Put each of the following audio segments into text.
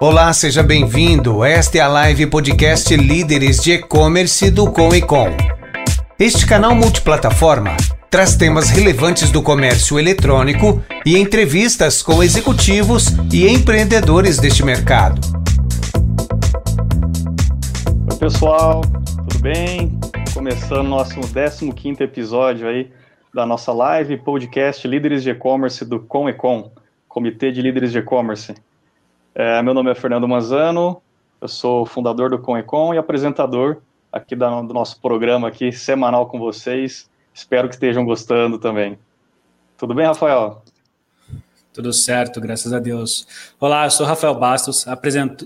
Olá, seja bem-vindo. Esta é a live podcast Líderes de E-Commerce do Com e Com. Este canal multiplataforma traz temas relevantes do comércio eletrônico e entrevistas com executivos e empreendedores deste mercado. Oi, pessoal, tudo bem? Começando nosso 15 episódio aí da nossa live podcast Líderes de E-Commerce do Com e Com, Comitê de Líderes de E-Commerce. É, meu nome é Fernando Manzano, eu sou fundador do Com e apresentador aqui da, do nosso programa aqui semanal com vocês. Espero que estejam gostando também. Tudo bem, Rafael? Tudo certo, graças a Deus. Olá, eu sou Rafael Bastos,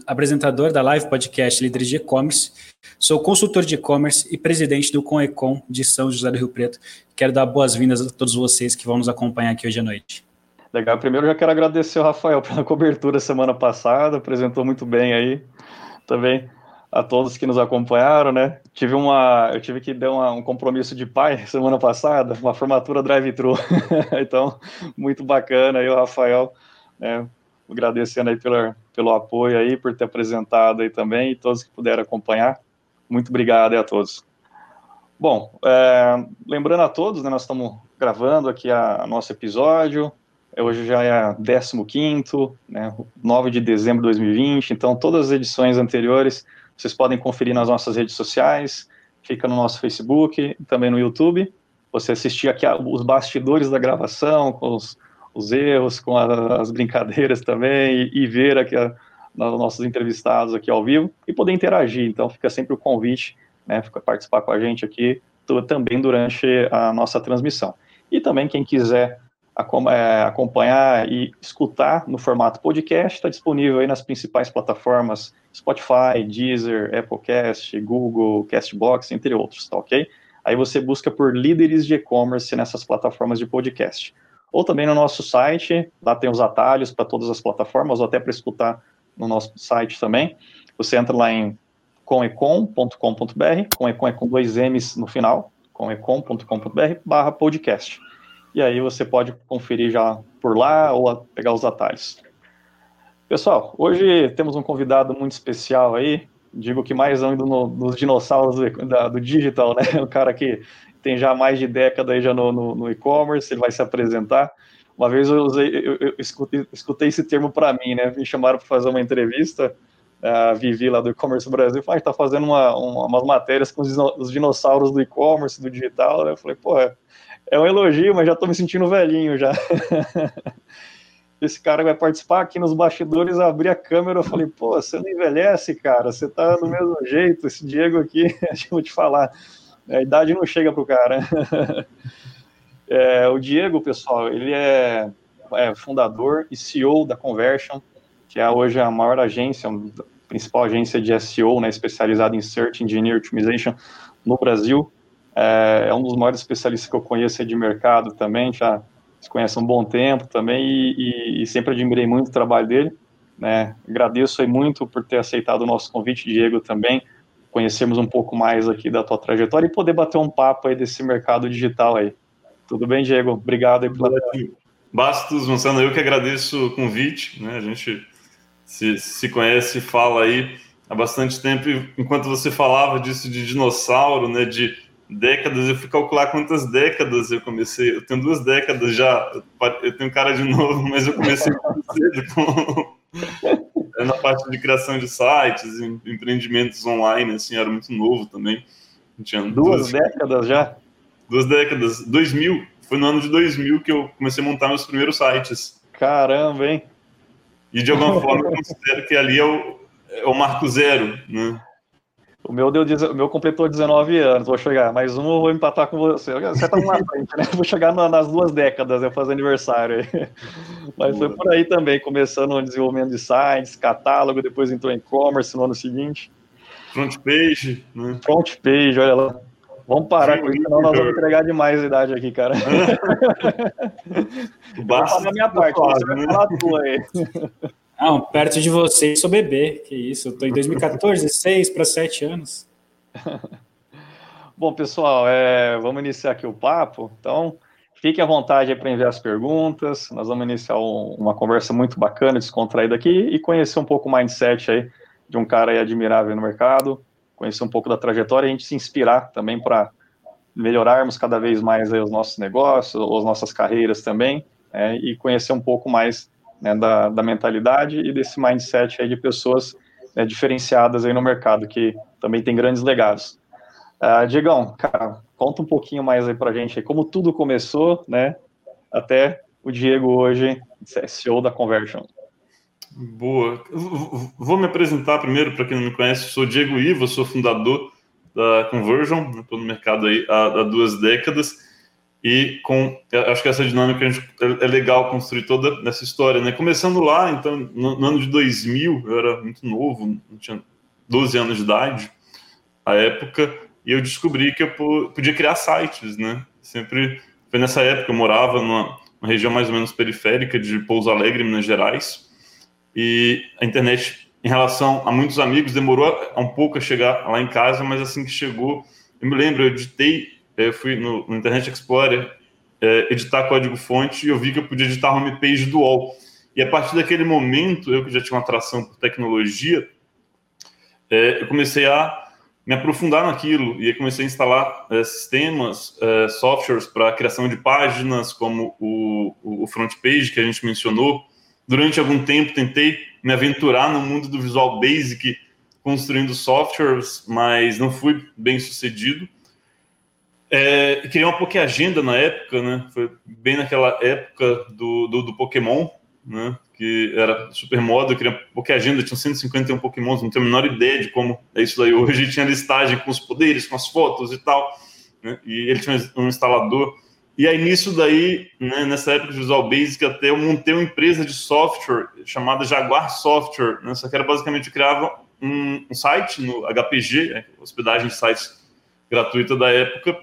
apresentador da live podcast Líderes de E-Commerce. Sou consultor de e-commerce e presidente do Conecom de São José do Rio Preto. Quero dar boas-vindas a todos vocês que vão nos acompanhar aqui hoje à noite. Legal. Primeiro, já quero agradecer ao Rafael pela cobertura semana passada, apresentou muito bem aí. Também a todos que nos acompanharam, né? Tive uma, eu tive que dar uma, um compromisso de pai semana passada, uma formatura drive-thru. então, muito bacana aí o Rafael, né? Agradecendo aí pelo, pelo apoio aí, por ter apresentado aí também, e todos que puderam acompanhar. Muito obrigado aí a todos. Bom, é, lembrando a todos, né, nós estamos gravando aqui a, a nosso episódio, Hoje já é 15, né, 9 de dezembro de 2020, então todas as edições anteriores vocês podem conferir nas nossas redes sociais, fica no nosso Facebook, também no YouTube. Você assistir aqui os bastidores da gravação, com os, os erros, com a, as brincadeiras também, e, e ver aqui a, os nossos entrevistados aqui ao vivo, e poder interagir. Então fica sempre o convite, né, fica participar com a gente aqui também durante a nossa transmissão. E também quem quiser acompanhar e escutar no formato podcast, está disponível aí nas principais plataformas Spotify, Deezer, Applecast, Google, Castbox, entre outros, tá ok? Aí você busca por líderes de e-commerce nessas plataformas de podcast. Ou também no nosso site, lá tem os atalhos para todas as plataformas, ou até para escutar no nosso site também. Você entra lá em comecom.com.br, comecom é com dois M's no final, comecom.com.br barra podcast e aí você pode conferir já por lá ou pegar os atalhos. Pessoal, hoje temos um convidado muito especial aí, digo que mais um no, nos dinossauros do, da, do, digital, né? O cara que tem já mais de década aí já no, no, no e-commerce, ele vai se apresentar. Uma vez eu, usei, eu, eu escutei, escutei, esse termo para mim, né? Me chamaram para fazer uma entrevista, a Vivi lá do e-commerce Brasil, falou, ah, está fazendo uma, uma, umas matérias com os dinossauros do e-commerce, do digital, né? Eu falei, pô, é um elogio, mas já estou me sentindo velhinho já. Esse cara vai participar aqui nos bastidores, abri a câmera, eu falei, pô, você não envelhece, cara, você tá do mesmo jeito, esse Diego aqui, deixa eu te falar, a idade não chega pro cara. É, o Diego, pessoal, ele é, é, fundador e CEO da Conversion, que é hoje a maior agência, a principal agência de SEO, né, especializada em Search Engine Optimization no Brasil. É, é, um dos maiores especialistas que eu conheço de mercado também, já se conhece há um bom tempo também e, e, e, sempre admirei muito o trabalho dele. Né? Agradeço aí muito por ter aceitado o nosso convite, Diego, também, conhecermos um pouco mais aqui da tua trajetória e poder bater um papo aí desse mercado digital aí. Tudo bem, Diego? Obrigado aí pela... Bastos, Gonçalo, eu que agradeço o convite, né? A gente se, se conhece e fala aí há bastante tempo, enquanto você falava disso de dinossauro, né, de décadas, eu fui calcular quantas décadas eu comecei. Eu tenho duas décadas já, eu tenho cara de novo, mas eu comecei cedo com, na parte de criação de sites, empreendimentos online, assim, era muito novo também. Tinha duas, duas décadas já? Duas décadas. 2000, foi no ano de 2000 que eu comecei a montar meus primeiros sites. Caramba, hein? E de alguma forma eu considero que ali é o, é o marco zero, né? O meu, deu, o meu completou 19 anos, vou chegar. Mais um, eu vou empatar com você. Você tá na frente, né? Vou chegar nas duas décadas, eu fazer aniversário aí. Mas foi por aí também, começando o desenvolvimento de sites, catálogo, depois entrou em e-commerce no ano seguinte. Front page, né? Front page, olha lá. Vamos parar Sim, com isso, senão nós vamos entregar demais a idade aqui, cara. Basta. Vou falar minha parte, você vai falar a tua aí. Não, perto de vocês sou bebê, que isso, eu tô em 2014, 6 para 7 anos. Bom, pessoal, é, vamos iniciar aqui o papo. Então, fique à vontade para enviar as perguntas. Nós vamos iniciar um, uma conversa muito bacana, descontraída aqui e conhecer um pouco o mindset aí de um cara admirável no mercado, conhecer um pouco da trajetória e a gente se inspirar também para melhorarmos cada vez mais aí os nossos negócios, as nossas carreiras também, é, e conhecer um pouco mais né, da, da, mentalidade e desse mindset aí de pessoas né, diferenciadas aí no mercado, que também tem grandes legados. Uh, Diegão, cara, conta um pouquinho mais aí pra gente aí, como tudo começou, né, até o Diego hoje, CEO da Conversion. Boa. Vou me apresentar primeiro, para quem não me conhece, sou Diego Ivo, sou fundador da Conversion, estou no mercado aí há, há, duas décadas, e com, acho que essa dinâmica gente, é, legal construir toda essa história, né? Começando lá, então, no, no, ano de 2000, eu era muito novo, tinha 12 anos de idade, à época, e eu descobri que eu podia criar sites, né? Sempre, foi nessa época, eu morava numa, região mais ou menos periférica de Pouso Alegre, Minas Gerais, e a internet em relação a muitos amigos, demorou um pouco a chegar lá em casa, mas assim que chegou, eu me lembro, eu editei, eu fui no, no Internet Explorer é, editar código-fonte e eu vi que eu podia editar homepage do UOL. E a partir daquele momento, eu que já tinha uma atração por tecnologia, é, eu comecei a me aprofundar naquilo e comecei a instalar é, sistemas, softwares para criação de páginas, como o, o front page que a gente mencionou. Durante algum tempo, tentei me aventurar no mundo do Visual Basic construindo softwares, mas não fui bem sucedido. É, criei uma Poké Agenda na época, né? Foi bem naquela época do, do, do Pokémon, né? Que era super moda. Eu criei uma Poké Agenda, tinha 151 Pokémons, não tenho a menor ideia de como é isso daí hoje. Tinha listagem com os poderes, com as fotos e tal. Né? E ele tinha um instalador e aí, nisso daí, né, nessa época de Visual Basic, até eu montei uma empresa de software chamada Jaguar Software. Né, só que era basicamente, eu criava um, um site no HPG, né, hospedagem de sites gratuita da época,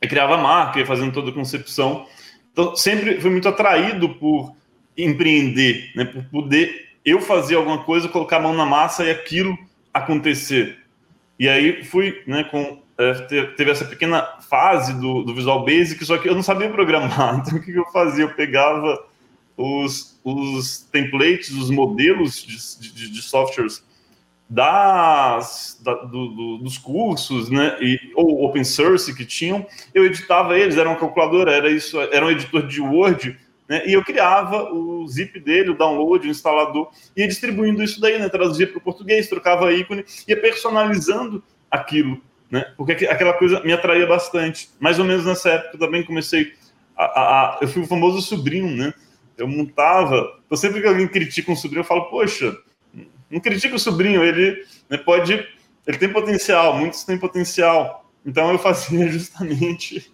e criava marca, ia fazendo toda a concepção. Então, sempre fui muito atraído por empreender, né, por poder eu fazer alguma coisa, colocar a mão na massa e aquilo acontecer. E aí fui né, com é, teve essa pequena fase do, do, Visual Basic, só que eu não sabia programar. Então, o que, eu fazia? Eu pegava os, os templates, os modelos de, de, de softwares das, da, do, do, dos cursos, né, e, ou open source que tinham, eu editava eles, era uma calculadora, era isso, era um editor de Word, né, e eu criava o zip dele, o download, o instalador, ia distribuindo isso daí, né, traduzia para o português, trocava ícone, ia personalizando aquilo né? Porque aquela coisa me atraía bastante. Mais ou menos nessa época também comecei a, a, a eu fui o famoso sobrinho, né? Eu montava. Então sempre que alguém critica um sobrinho, eu falo, poxa, não critica o sobrinho, ele pode, ele tem potencial, muitos têm potencial. Então eu fazia justamente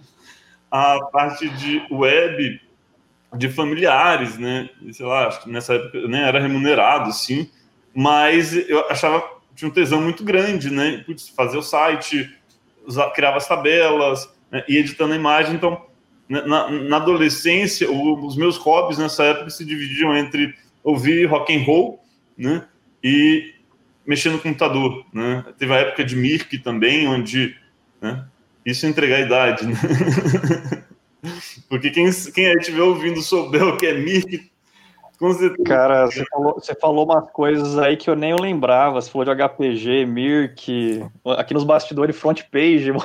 a parte de web de familiares, né? Sei lá, nessa época eu era remunerado, sim, mas eu achava tinha um tesão muito grande, né? Putz, fazer o site, usar, criava as tabelas né? editando a imagem. Então, na, na adolescência, o, os meus hobbies nessa época se dividiam entre ouvir rock and roll, né? E mexer no computador, né? Teve a época de Mirk também, onde, né? Isso é entregar a idade, né? Porque quem, quem estiver ouvindo souber o que é Mirk, Cara, você falou, você falou umas coisas aí que eu nem lembrava. Você falou de HPG, Mirk, aqui nos bastidores, front page.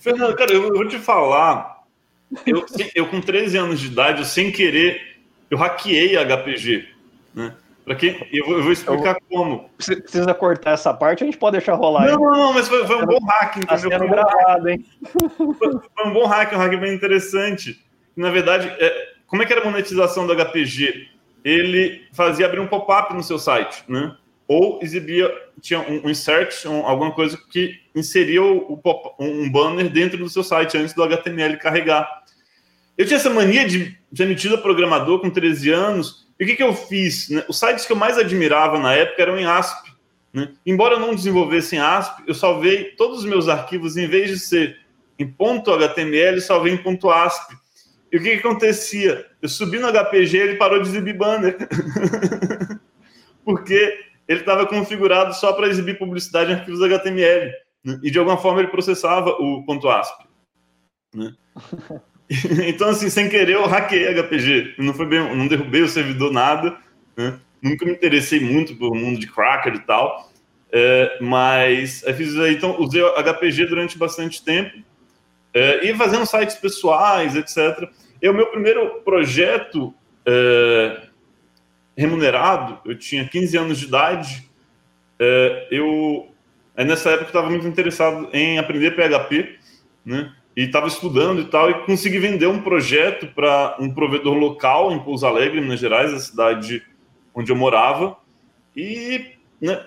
Fernando, cara, eu vou te falar. Eu, eu, com 13 anos de idade, eu, sem querer, eu hackeei HPG. Né? Pra quem? Eu vou, eu vou explicar eu, como. Você precisa cortar essa parte, a gente pode deixar rolar. Não, não, não, mas foi, foi um bom hack, tá entendeu? Tá sendo gravado, hein? Foi, um bom hack, um hack bem interessante. Na verdade, é, como é que era a monetização do HPG? Ele fazia abrir um pop-up no seu site, né? Ou exibia, tinha um, insert, um, alguma coisa que inseria o, o um banner dentro do seu site antes do HTML carregar. Eu tinha essa mania de ser metido a programador com 13 anos. E o que, que eu fiz? Né? Os sites que eu mais admirava na época eram em ASP. Né? Embora eu não desenvolvesse em ASP, eu salvei todos os meus arquivos, em vez de ser em .html, salvei em .asp. E o que, que acontecia? Eu subi no HPG ele parou de exibir banner. Porque ele estava configurado só para exibir publicidade em arquivos HTML. Né? E de alguma forma ele processava o .asp. Né? então, assim, sem querer, eu hackei HPG. Não foi bem, não derrubei o servidor, nada. Né? Nunca me interessei muito pelo mundo de cracker e tal. É, mas fiz aí, então, usei HPG durante bastante tempo. É, e fazendo sites pessoais, etc. E o meu primeiro projeto é, remunerado, eu tinha 15 anos de idade. É, eu, nessa época, estava muito interessado em aprender PHP, né? E estava estudando e tal, e consegui vender um projeto para um provedor local em Pouso Alegre, Minas Gerais, a cidade onde eu morava, e né,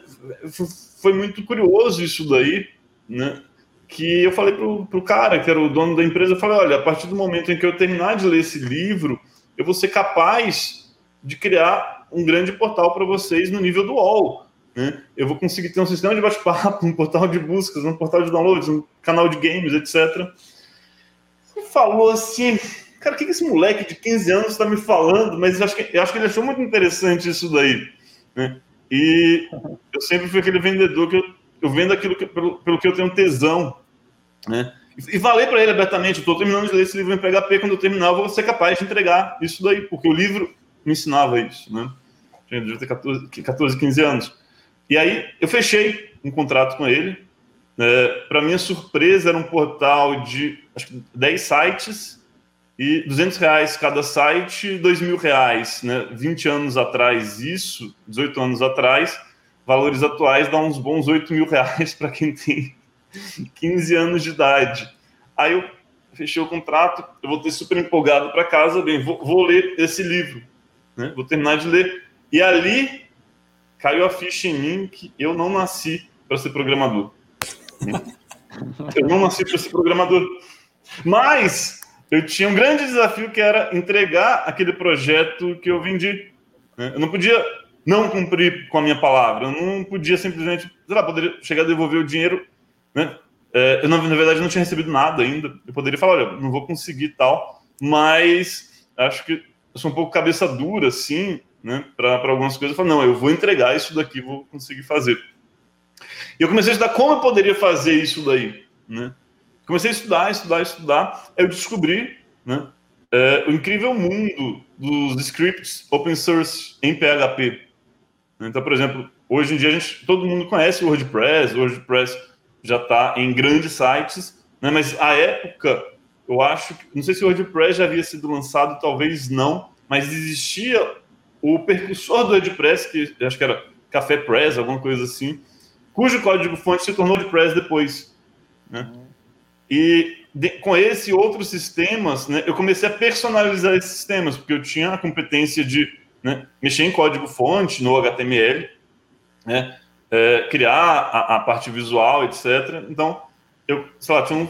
foi muito curioso isso daí, né, que eu falei pro, pro cara, que era o dono da empresa, eu falei, olha, a partir do momento em que eu terminar de ler esse livro, eu vou ser capaz de criar um grande portal para vocês no nível do UOL, né? Eu vou conseguir ter um sistema de bate-papo, um portal de buscas, um portal de downloads, um canal de games, etc falou assim, cara, o que, esse moleque de 15 anos está me falando? Mas eu acho, que, eu acho que ele achou muito interessante isso daí. Né? E eu sempre fui aquele vendedor que eu, eu vendo aquilo que, pelo, pelo que eu tenho tesão. Né? E, e falei para ele abertamente: estou terminando de ler esse livro em PHP, quando eu terminar, eu vou ser capaz de entregar isso daí, porque o livro me ensinava isso. Né? Eu devia ter 14, 14, 15 anos. E aí eu fechei um contrato com ele, é, Para minha surpresa, era um portal de acho que 10 sites e 200 reais cada site, 2 mil reais. Né? 20 anos atrás, isso, 18 anos atrás, valores atuais dá uns bons 8 mil reais para quem tem 15 anos de idade. Aí eu fechei o contrato, eu voltei super empolgado para casa, bem, vou, vou, ler esse livro, né? vou terminar de ler. E ali caiu a ficha em mim que eu não nasci para ser programador. Eu não nasci para ser programador. Mas eu tinha um grande desafio que era entregar aquele projeto que eu vendi. Né? Eu não podia não cumprir com a minha palavra. Eu não podia simplesmente, sei lá, poderia chegar a devolver o dinheiro. Né? É, eu, na verdade, não tinha recebido nada ainda. Eu poderia falar, olha, não vou conseguir tal. Mas acho que eu sou um pouco cabeça dura, assim, né, para algumas coisas. Eu falo, não, eu vou entregar isso daqui, vou conseguir fazer. E eu comecei a estudar como eu poderia fazer isso daí, né? Comecei a estudar, estudar, estudar. Eu descobri, né, é, o incrível mundo dos scripts open source em PHP. Então, por exemplo, hoje em dia gente, todo mundo conhece o WordPress, o WordPress já está em grandes sites, né, mas a época, eu acho, não sei se o WordPress já havia sido lançado, talvez não, mas existia o percussor do WordPress, que acho que era Café Press, alguma coisa assim, cujo código-fonte se tornou WordPress depois. Né? E de, com esse e outros sistemas, né, eu comecei a personalizar esses sistemas, porque eu tinha a competência de né, mexer em código-fonte, no HTML, né, é, criar a, a, parte visual, etc. Então, eu, sei lá, tinha um,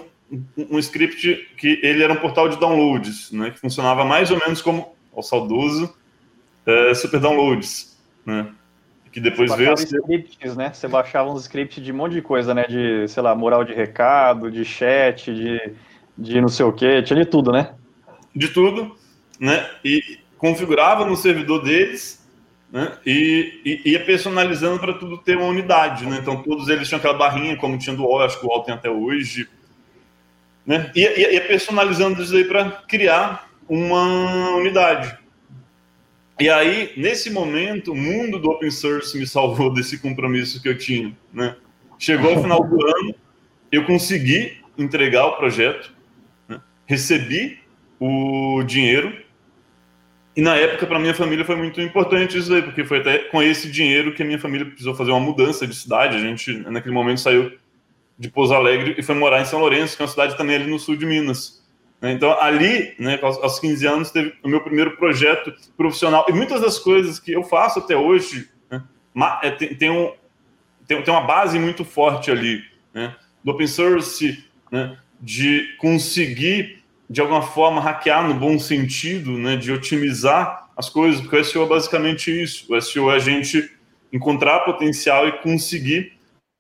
um, script que ele era um portal de downloads, né, que funcionava mais ou menos como o saudoso é, Super Downloads, né? Que depois veio. scripts, né? Você baixava uns scripts de um monte de coisa, né? De, sei lá, moral de recado, de chat, de, de não sei o quê, tinha de tudo, né? De tudo, né? E configurava no servidor deles, né? E, e ia personalizando para tudo ter uma unidade, né? Então todos eles tinham aquela barrinha, como tinha do UOL, acho que o UOL tem até hoje, né? E ia, ia personalizando isso aí para criar uma unidade. E aí, nesse momento, o mundo do open source me salvou desse compromisso que eu tinha. Né? Chegou ao final do ano, eu consegui entregar o projeto, né? recebi o dinheiro, e na época, para minha família, foi muito importante isso aí, porque foi até com esse dinheiro que a minha família precisou fazer uma mudança de cidade. A gente, naquele momento, saiu de Pouso Alegre e foi morar em São Lourenço, que é uma cidade também ali no sul de Minas. Então, ali, né, aos 15 anos, teve o meu primeiro projeto profissional. E muitas das coisas que eu faço até hoje né, é, tem, tem, um, tem, uma base muito forte ali, né, do open source, né, de conseguir, de alguma forma, hackear no bom sentido, né, de otimizar as coisas, porque o SEO é basicamente isso. O SEO é a gente encontrar potencial e conseguir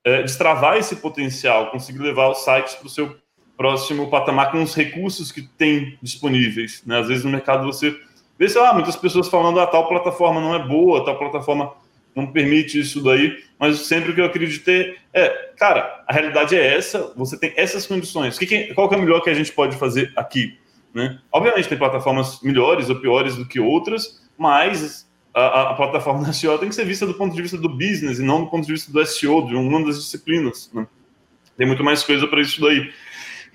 é, destravar esse potencial, conseguir levar os sites para o seu próximo patamar com os recursos que tem disponíveis. Né? Às vezes no mercado você vê, sei lá, muitas pessoas falando, ah, tal plataforma não é boa, tal plataforma não permite isso daí, mas sempre o que eu acreditei é, cara, a realidade é essa, você tem essas condições. Que que, qual que é o melhor que a gente pode fazer aqui? Né? Obviamente tem plataformas melhores ou piores do que outras, mas a, a, plataforma da SEO tem que ser vista do ponto de vista do business e não do ponto de vista do SEO, de uma das disciplinas. Né? Tem muito mais coisa para isso daí.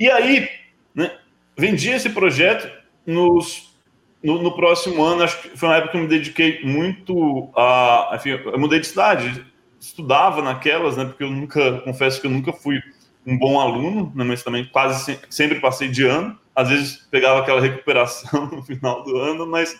E aí, né, vendi esse projeto nos, no, no, próximo ano, acho que foi uma época que eu me dediquei muito a. Enfim, eu mudei de cidade, estudava naquelas, né? Porque eu nunca, confesso que eu nunca fui um bom aluno, né, mas também quase sempre passei de ano. Às vezes pegava aquela recuperação no final do ano, mas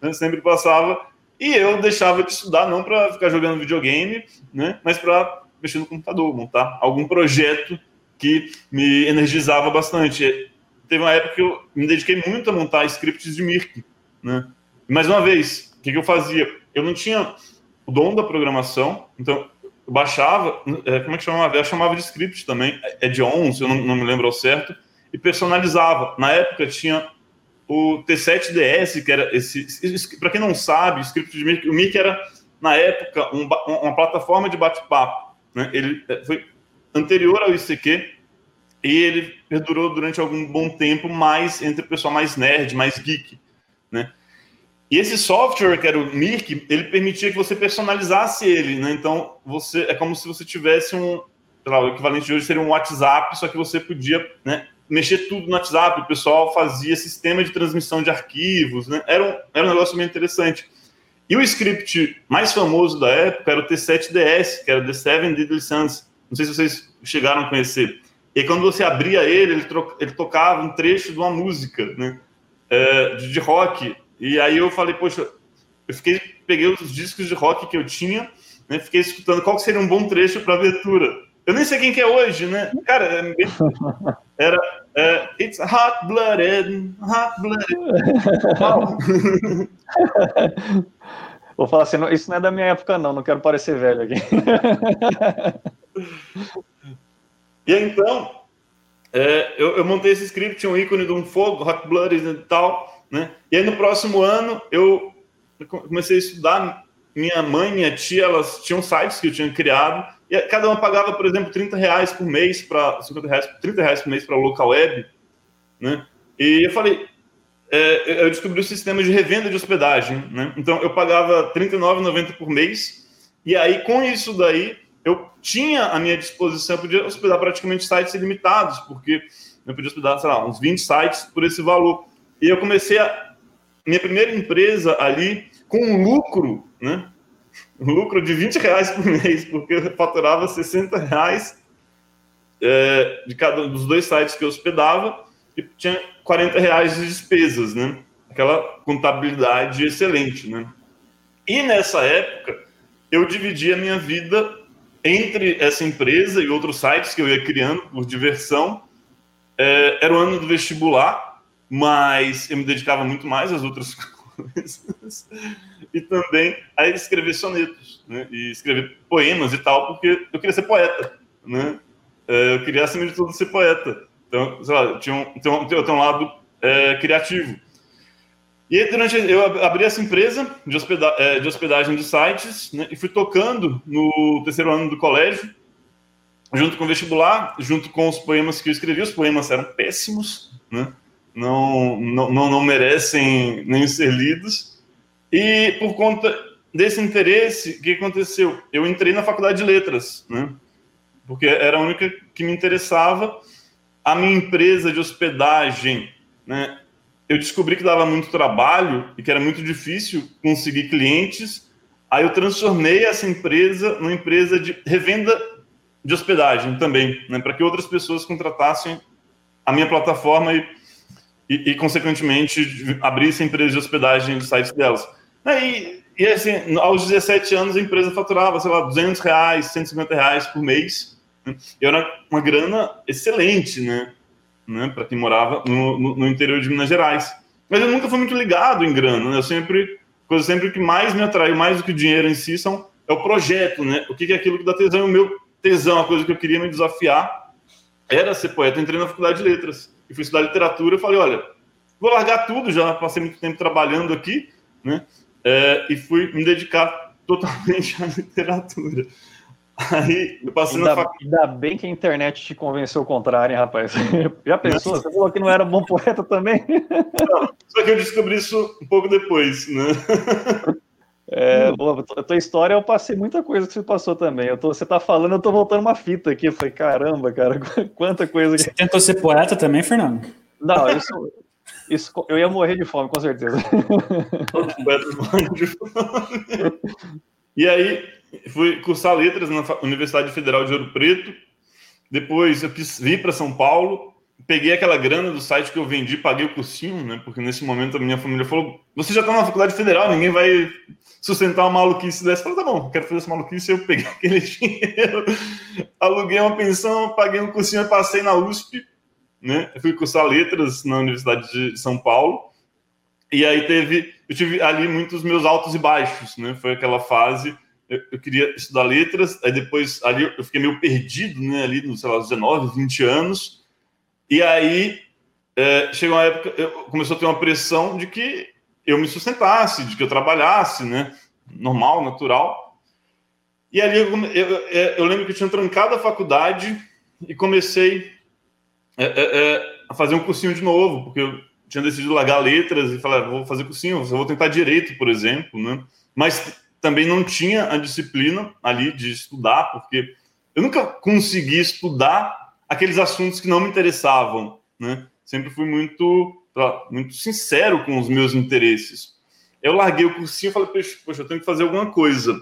né, sempre passava. E eu deixava de estudar não para ficar jogando videogame, né, mas para mexer no computador, montar algum projeto que me energizava bastante. Teve uma época que eu me dediquei muito a montar scripts de Mirk, né? Mais uma vez, o que, que eu fazia? Eu não tinha o dom da programação, então eu baixava, é, como é que chamava? Eu chamava de script também, é de 11, eu não, não me lembro ao certo, e personalizava. Na época tinha o T7DS, que era esse. Para quem não sabe, o script de Mirk, o Mirk era, na época, um, uma plataforma de bate-papo. Né? Ele é, foi anterior ao ICQ e ele perdurou durante algum bom tempo mais entre o pessoal mais nerd, mais geek. Né? E esse software, que era o Mirk, ele permitia que você personalizasse ele. Né? Então, você é como se você tivesse um. Lá, o equivalente de hoje seria um WhatsApp, só que você podia né, mexer tudo no WhatsApp, o pessoal fazia sistema de transmissão de arquivos, né? Era um, era um negócio bem interessante. E o script mais famoso da época era o T7DS, que era The Seven Deadly Sons. Não sei se vocês chegaram a conhecer. E quando você abria ele, ele, ele tocava um trecho de uma música, né? É, de, de rock. E aí eu falei, poxa, eu fiquei, peguei os discos de rock que eu tinha, né? Fiquei escutando qual seria um bom trecho para abertura. Eu nem sei quem que é hoje, né? Cara, é era é, It's hot blooded, hot blooded. Vou falar assim, isso não é da minha época, não, não quero parecer velho aqui. e então, é, eu, eu, montei esse script, tinha um ícone de um fogo, hot blooded e tal, né? E aí no próximo ano eu comecei a estudar. Minha mãe, minha tia, elas tinham sites que eu tinha criado e cada uma pagava, por exemplo, 30 reais por mês para 50 reais, 30 reais por mês para local web, né? E eu falei, é, eu descobri o sistema de revenda de hospedagem, né? Então eu pagava 39,90 por mês e aí com isso daí eu tinha à minha disposição, eu podia hospedar praticamente sites ilimitados, porque eu podia hospedar, sei lá, uns 20 sites por esse valor. E eu comecei a minha primeira empresa ali com um lucro, né? lucro de 20 reais por mês, porque eu faturava 60 reais é, de cada um dos dois sites que eu hospedava e tinha 40 reais de despesas, né? Aquela contabilidade excelente, né? E nessa época, eu dividi a minha vida entre essa empresa e outros sites que eu ia criando por diversão. É, era o ano do vestibular, mas eu me dedicava muito mais às outras coisas e também a escrever sonetos, né? E escrever poemas e tal, porque eu queria ser poeta, né? É, eu queria, acima de tudo, ser poeta. Então, sei lá, tinha um, um, um lado é, criativo. E durante eu abri essa empresa de, hospeda, é, de hospedagem de sites né, e fui tocando no terceiro ano do colégio, junto com o vestibular, junto com os poemas que eu escrevi. Os poemas eram péssimos, né? não, não, não merecem nem ser lidos. E por conta desse interesse, o que aconteceu? Eu entrei na faculdade de letras, né? Porque era a única que me interessava. A minha empresa de hospedagem, né? Eu descobri que dava muito trabalho e que era muito difícil conseguir clientes. Aí eu transformei essa empresa numa empresa de revenda de hospedagem também, né? Para que outras pessoas contratassem a minha plataforma e, e, e consequentemente, abrissem empresas de hospedagem de sites delas. E, e assim, aos 17 anos a empresa faturava, sei lá, 200 reais, 150 reais por mês. Né? E era uma grana excelente, né? Né? Para quem morava no, no, no, interior de Minas Gerais. Mas eu nunca fui muito ligado em grana, né? Eu sempre, coisa sempre que mais me atraiu, mais do que o dinheiro em si, são, é o projeto, né? O que é aquilo que dá tesão? O meu tesão, a coisa que eu queria me desafiar era ser poeta. Entrei na faculdade de letras e fui estudar literatura. Eu falei, olha, vou largar tudo, já passei muito tempo trabalhando aqui, né? é, e fui me dedicar totalmente a literatura. Aí eu passei ainda, na faculdade. Ainda bem que a internet te convenceu o contrário, hein, rapaz? Já pensou? Você falou que não era bom poeta também? Não, só que eu descobri isso um pouco depois, né? É, boa, a tua história eu passei muita coisa que você passou também. Eu tô, você tá falando, eu tô voltando uma fita aqui. Eu falei, caramba, cara, quanta coisa. Você tentou ser poeta também, Fernando? Não, isso, isso eu ia morrer de fome, com certeza. e aí, fui cursar letras na Universidade Federal de Ouro Preto. Depois eu vir para São Paulo, peguei aquela grana do site que eu vendi, paguei o cursinho, né? Porque nesse momento a minha família falou: você já está na faculdade federal, ninguém vai sustentar uma maluquice dessa. Eu falei, tá bom, quero fazer essa maluquice. Eu peguei aquele dinheiro, aluguei uma pensão, paguei um cursinho passei na USP, né? Eu fui cursar letras na Universidade de São Paulo. E aí teve, eu tive ali muitos meus altos e baixos, né? Foi aquela fase eu, queria estudar letras, aí depois ali eu fiquei meio perdido, né, ali nos, sei lá, 19, 20 anos, e aí é, chegou uma época, eu, começou a ter uma pressão de que eu me sustentasse, de que eu trabalhasse, né, normal, natural, e ali eu, eu, eu lembro que eu tinha trancado a faculdade e comecei é, é, é, a fazer um cursinho de novo, porque eu tinha decidido largar letras e falar, vou fazer cursinho, vou tentar direito, por exemplo, né, mas também não tinha a disciplina ali de estudar, porque eu nunca consegui estudar aqueles assuntos que não me interessavam, né? Sempre fui muito, muito sincero com os meus interesses. Eu larguei o cursinho e falei, poxa, eu tenho que fazer alguma coisa.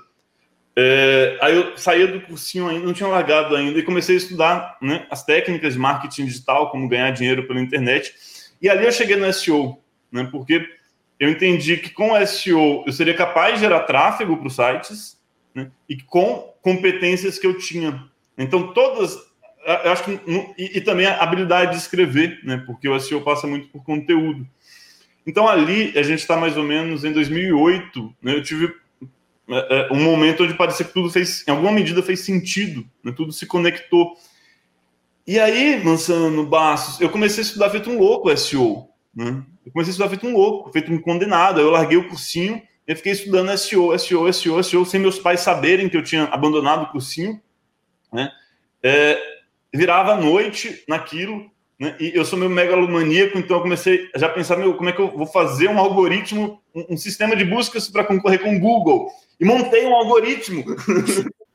É, aí eu saía do cursinho ainda, não tinha largado ainda, e comecei a estudar né, as técnicas de marketing digital, como ganhar dinheiro pela internet. E ali eu cheguei no SEO, né, porque eu entendi que com SEO eu seria capaz de gerar tráfego para os sites né, e com competências que eu tinha. Então, todas. Acho que. E, e, também a habilidade de escrever, né, porque o SEO passa muito por conteúdo. Então, ali, a gente está mais ou menos em 2008. Né, eu tive é, é, um momento onde parecia que tudo fez, em alguma medida, fez sentido, né, tudo se conectou. E aí, Mansano, Bastos, eu comecei a estudar feito um louco SEO. Né? Eu comecei a estudar feito um louco, feito um condenado. Aí eu larguei o cursinho e fiquei estudando SEO, SEO, SEO, SEO, sem meus pais saberem que eu tinha abandonado o cursinho. Né? É, virava noite naquilo, né? e eu sou meio megalomaníaco, então eu comecei a já pensar, meu, como é que eu vou fazer um algoritmo, um, um sistema de buscas para concorrer com o Google? E montei um algoritmo.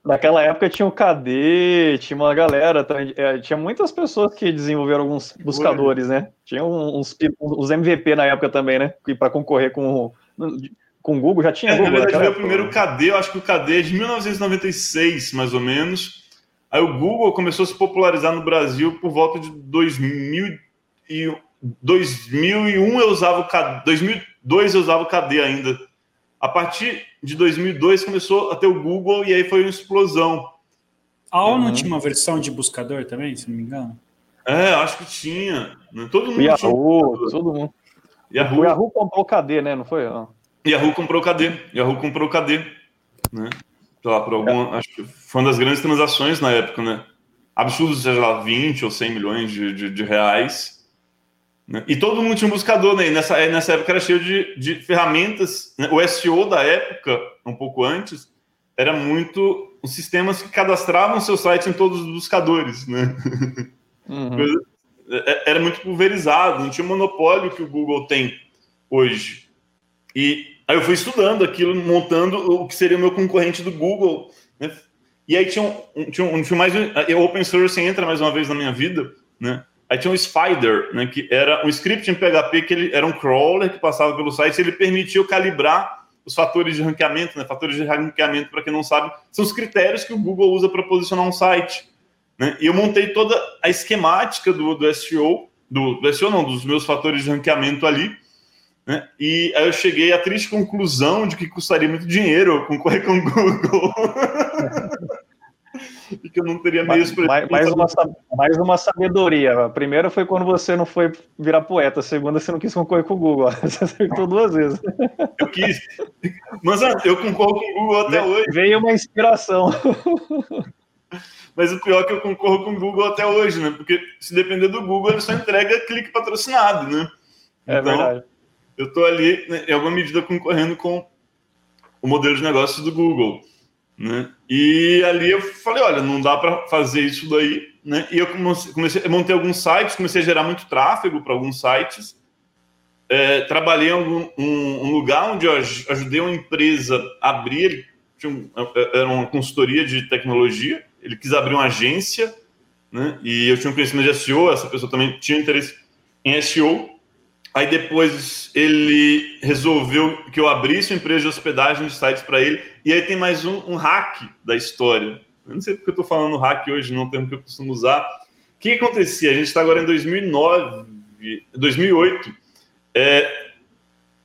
Naquela época tinha o KD, tinha uma galera, é, tinha muitas pessoas que desenvolveram alguns buscadores, né? Tinha uns, uns MVP na época também, né? Para concorrer com com o Google, já tinha é, Google. Na verdade, o primeiro KD, eu acho que o KD é de 1996, mais ou menos. Aí o Google começou a se popularizar no Brasil por volta de 2000 e 2001 eu usava o KD, 2002 eu usava o KD ainda. A partir de 2002 começou a ter o Google e aí foi uma explosão. A ONU uhum. tinha uma versão de buscador também, se não me engano? É, acho que tinha. Né? Todo mundo Yahoo, tinha. todo mundo. Yahoo. O Yahoo comprou o KD, né? Não foi? Yahoo comprou o KD. Yahoo comprou o KD. Né? Lá, por alguma, é. acho que foi uma das grandes transações na época, né? Absurdos, seja lá, 20 ou 100 milhões de, de, de reais. Né? E todo mundo tinha um buscador, né? E nessa, nessa época era cheio de, de ferramentas. Né? O SEO da época, um pouco antes, era muito os sistemas que cadastravam seu site em todos os buscadores, né? Uhum. É, era muito pulverizado, não tinha o monopólio que o Google tem hoje. E aí eu fui estudando aquilo, montando o que seria o meu concorrente do Google. Né? E aí tinha, um, tinha, um, tinha mais. O open source entra mais uma vez na minha vida, né? Aí tinha um Spider, né, que era um script em PHP que ele era um crawler que passava pelo site, ele permitia calibrar os fatores de ranqueamento, né? Fatores de ranqueamento, para quem não sabe, são os critérios que o Google usa para posicionar um site. Né? E eu montei toda a esquemática do, do SEO, do, do SEO não, dos meus fatores de ranqueamento ali. Né? E aí eu cheguei à triste conclusão de que custaria muito dinheiro concorrer com o Google. e que eu não teria meios para. Mais, mais, uma, mais uma sabedoria. A primeira foi quando você não foi virar poeta, a segunda você não quis concorrer com o Google. Você acertou duas vezes. Eu quis. Mas ah, eu concorro com o Google até hoje. Veio uma inspiração. Mas o pior é que eu concorro com o Google até hoje, né? Porque se depender do Google, ele só entrega clique patrocinado, né? É então, verdade. Eu estou ali, né, em alguma medida, concorrendo com o modelo de negócio do Google. Né? E ali eu falei, olha, não dá para fazer isso daí, né? E eu comecei, a montar alguns sites, comecei a gerar muito tráfego para alguns sites. É, trabalhei em um, um, lugar onde eu ajudei uma empresa a abrir, um, era uma consultoria de tecnologia, ele quis abrir uma agência, né? E eu tinha um conhecimento de SEO, essa pessoa também tinha interesse em SEO. Aí depois ele resolveu que eu abrisse uma empresa de hospedagem de sites para ele. E aí tem mais um, um, hack da história. Eu não sei porque eu estou falando hack hoje, não tem o que eu costumo usar. O que, que acontecia? A gente está agora em 2009, 2008. É,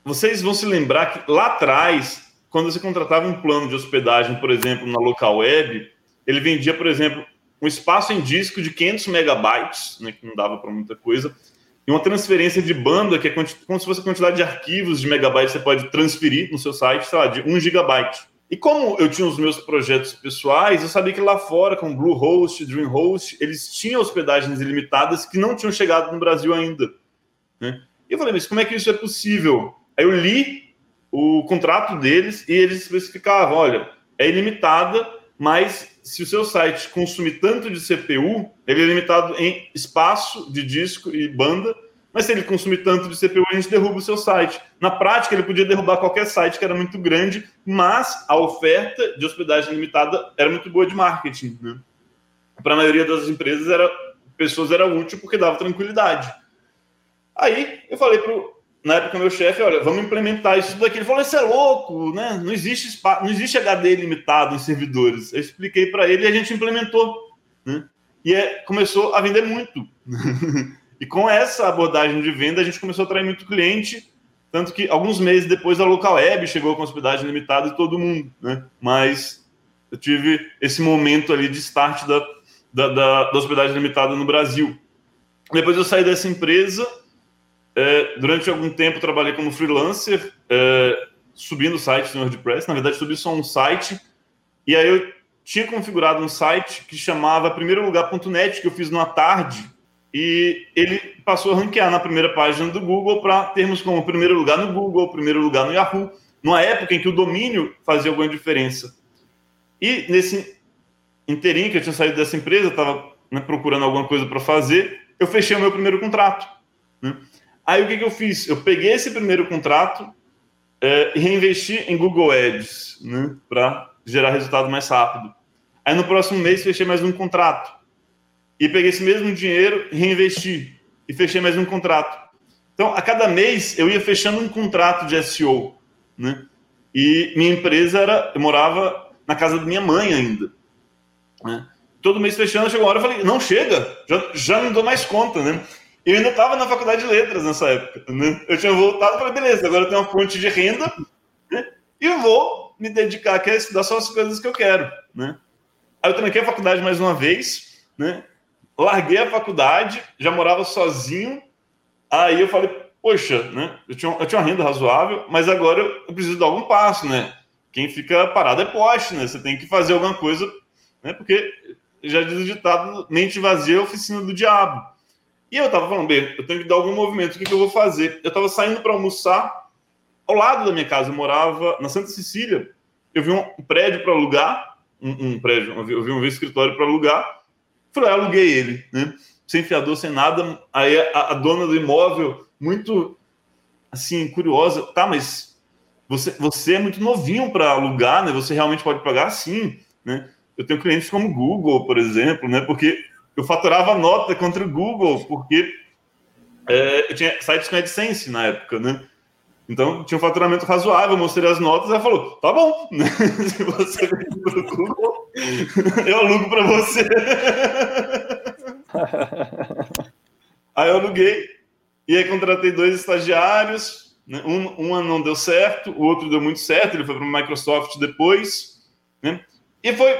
vocês vão se lembrar que lá atrás, quando você contratava um plano de hospedagem, por exemplo, na local web, ele vendia, por exemplo, um espaço em disco de 500 megabytes, né, que não dava para muita coisa, e uma transferência de banda, que é como se fosse a quantidade de arquivos de megabytes que você pode transferir no seu site, sei lá, de 1 gigabyte. E como eu tinha os meus projetos pessoais, eu sabia que lá fora, com Bluehost, DreamHost, eles tinham hospedagens ilimitadas que não tinham chegado no Brasil ainda. Né? E eu falei, mas como é que isso é possível? Aí eu li o contrato deles e eles especificavam, olha, é ilimitada, mas se o seu site consumir tanto de CPU, ele é limitado em espaço de disco e banda, mas se ele consumir tanto de CPU, a gente derruba o seu site. Na prática, ele podia derrubar qualquer site que era muito grande, mas a oferta de hospedagem limitada era muito boa de marketing. Né? Para a maioria das empresas, era, pessoas era útil porque dava tranquilidade. Aí eu falei para na época, meu chefe, olha, vamos implementar isso daqui. Ele falou, isso é louco, né? Não existe, espaço, não existe HD limitado em servidores. Eu expliquei para ele e a gente implementou. Né? E é, começou a vender muito. e com essa abordagem de venda, a gente começou a atrair muito cliente. Tanto que alguns meses depois a local web chegou com hospedagem limitada e todo mundo. Né? Mas eu tive esse momento ali de start da, da, da, da hospedagem limitada no Brasil. Depois eu saí dessa empresa é, durante algum tempo trabalhei como freelancer, é, subindo sites no WordPress. Na verdade, subi só um site. E aí eu tinha configurado um site que chamava primeirolugar.net, que eu fiz numa tarde. E ele passou a ranquear na primeira página do Google para termos como primeiro lugar no Google, primeiro lugar no Yahoo, numa época em que o domínio fazia alguma diferença. E nesse inteirinho que eu tinha saído dessa empresa, estava né, procurando alguma coisa para fazer, eu fechei o meu primeiro contrato. Né? Aí o que, que eu fiz? Eu peguei esse primeiro contrato é, e reinvesti em Google Ads, né, para gerar resultado mais rápido. Aí no próximo mês fechei mais um contrato. E peguei esse mesmo dinheiro reinvesti. E fechei mais um contrato. Então, a cada mês eu ia fechando um contrato de SEO. Né? E minha empresa era. Eu morava na casa da minha mãe ainda. Né? Todo mês fechando, chegou uma hora eu falei: não chega, já, já não dou mais conta, né? Eu ainda estava na faculdade de letras nessa época. Né? Eu tinha voltado falei, beleza, agora eu tenho uma fonte de renda né? e vou me dedicar a estudar só as coisas que eu quero. Né? Aí eu tranquei a faculdade mais uma vez, né? larguei a faculdade, já morava sozinho. Aí eu falei, poxa, né? eu, tinha, eu tinha uma renda razoável, mas agora eu preciso dar algum passo. Né? Quem fica parado é poste, né? você tem que fazer alguma coisa, né? porque já diz o ditado, mente vazia é oficina do diabo. E eu tava falando, bem, eu tenho que dar algum movimento, o que, que eu vou fazer? Eu tava saindo para almoçar ao lado da minha casa, eu morava na Santa Cecília. Eu vi um prédio para alugar, um, um, prédio, eu vi um escritório para alugar. Falei, ah, aluguei ele, né? Sem fiador, sem nada. Aí a, a dona do imóvel, muito assim, curiosa, tá, mas você, você é muito novinho para alugar, né? Você realmente pode pagar sim, né? Eu tenho clientes como Google, por exemplo, né? Porque eu faturava nota contra o Google, porque é, eu tinha sites com AdSense na época, né? Então, tinha um faturamento razoável, mostrei as notas, ela falou, tá bom, né? se você vende para o Google, eu alugo para você. aí eu aluguei, e aí contratei dois estagiários, né? um, uma não deu certo, o outro deu muito certo, ele foi para o Microsoft depois, né? E foi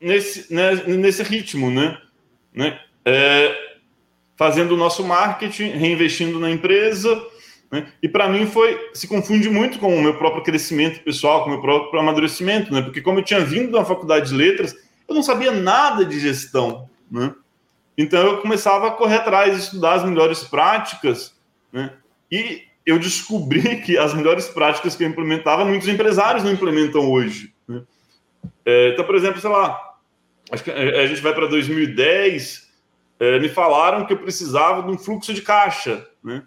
nesse, né, nesse ritmo, né? Né? É, fazendo o nosso marketing, reinvestindo na empresa. Né? E para mim foi se confunde muito com o meu próprio crescimento pessoal, com o meu próprio amadurecimento, né? Porque como eu tinha vindo da faculdade de letras, eu não sabia nada de gestão, né? Então eu começava a correr atrás, estudar as melhores práticas, né? E eu descobri que as melhores práticas que eu implementava, muitos empresários não implementam hoje. Né? É, então, por exemplo, sei lá, acho que a gente vai para 2010, é, me falaram que eu precisava de um fluxo de caixa, né?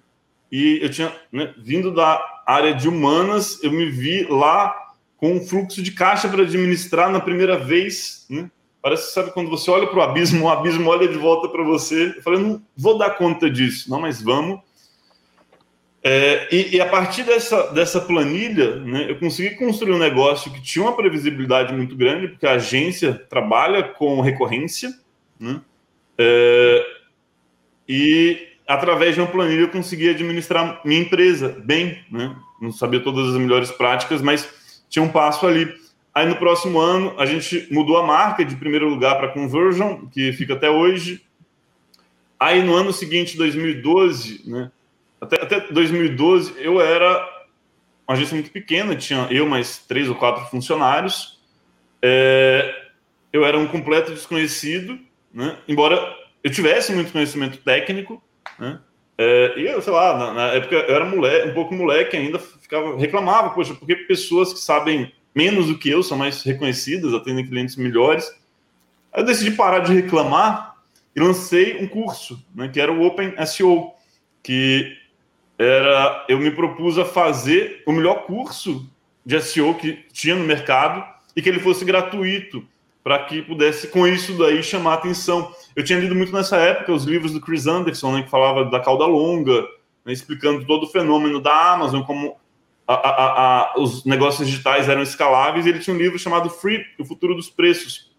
E eu tinha né, vindo da área de humanas, eu me vi lá com um fluxo de caixa para administrar na primeira vez, né? Parece, sabe, quando você olha para o abismo, o abismo olha de volta para você. Eu falei, não vou dar conta disso. Não, mas vamos. É, e, e, a partir dessa, dessa planilha, né, eu consegui construir um negócio que tinha uma previsibilidade muito grande, porque a agência trabalha com recorrência, né, é, e através de uma planilha eu consegui administrar minha empresa bem, né, não sabia todas as melhores práticas, mas tinha um passo ali. Aí no próximo ano a gente mudou a marca de primeiro lugar para Conversion, que fica até hoje. Aí no ano seguinte, 2012, né, até, até 2012, eu era uma agência muito pequena, tinha eu mais três ou quatro funcionários. É, eu era um completo desconhecido, né? embora eu tivesse muito conhecimento técnico. Né? É, e eu, sei lá, na, na, época eu era moleque, um pouco moleque ainda, ficava, reclamava, poxa, porque pessoas que sabem menos do que eu são mais reconhecidas, atendem clientes melhores. Aí eu decidi parar de reclamar e lancei um curso, né, que era o Open SEO, que era eu me propus a fazer o melhor curso de SEO que tinha no mercado e que ele fosse gratuito para que pudesse com isso daí chamar atenção. Eu tinha lido muito nessa época os livros do Chris Anderson, né, que falava da cauda longa, né, explicando todo o fenômeno da Amazon, como a, a, a, os negócios digitais eram escaláveis. E ele tinha um livro chamado Free, o futuro dos preços.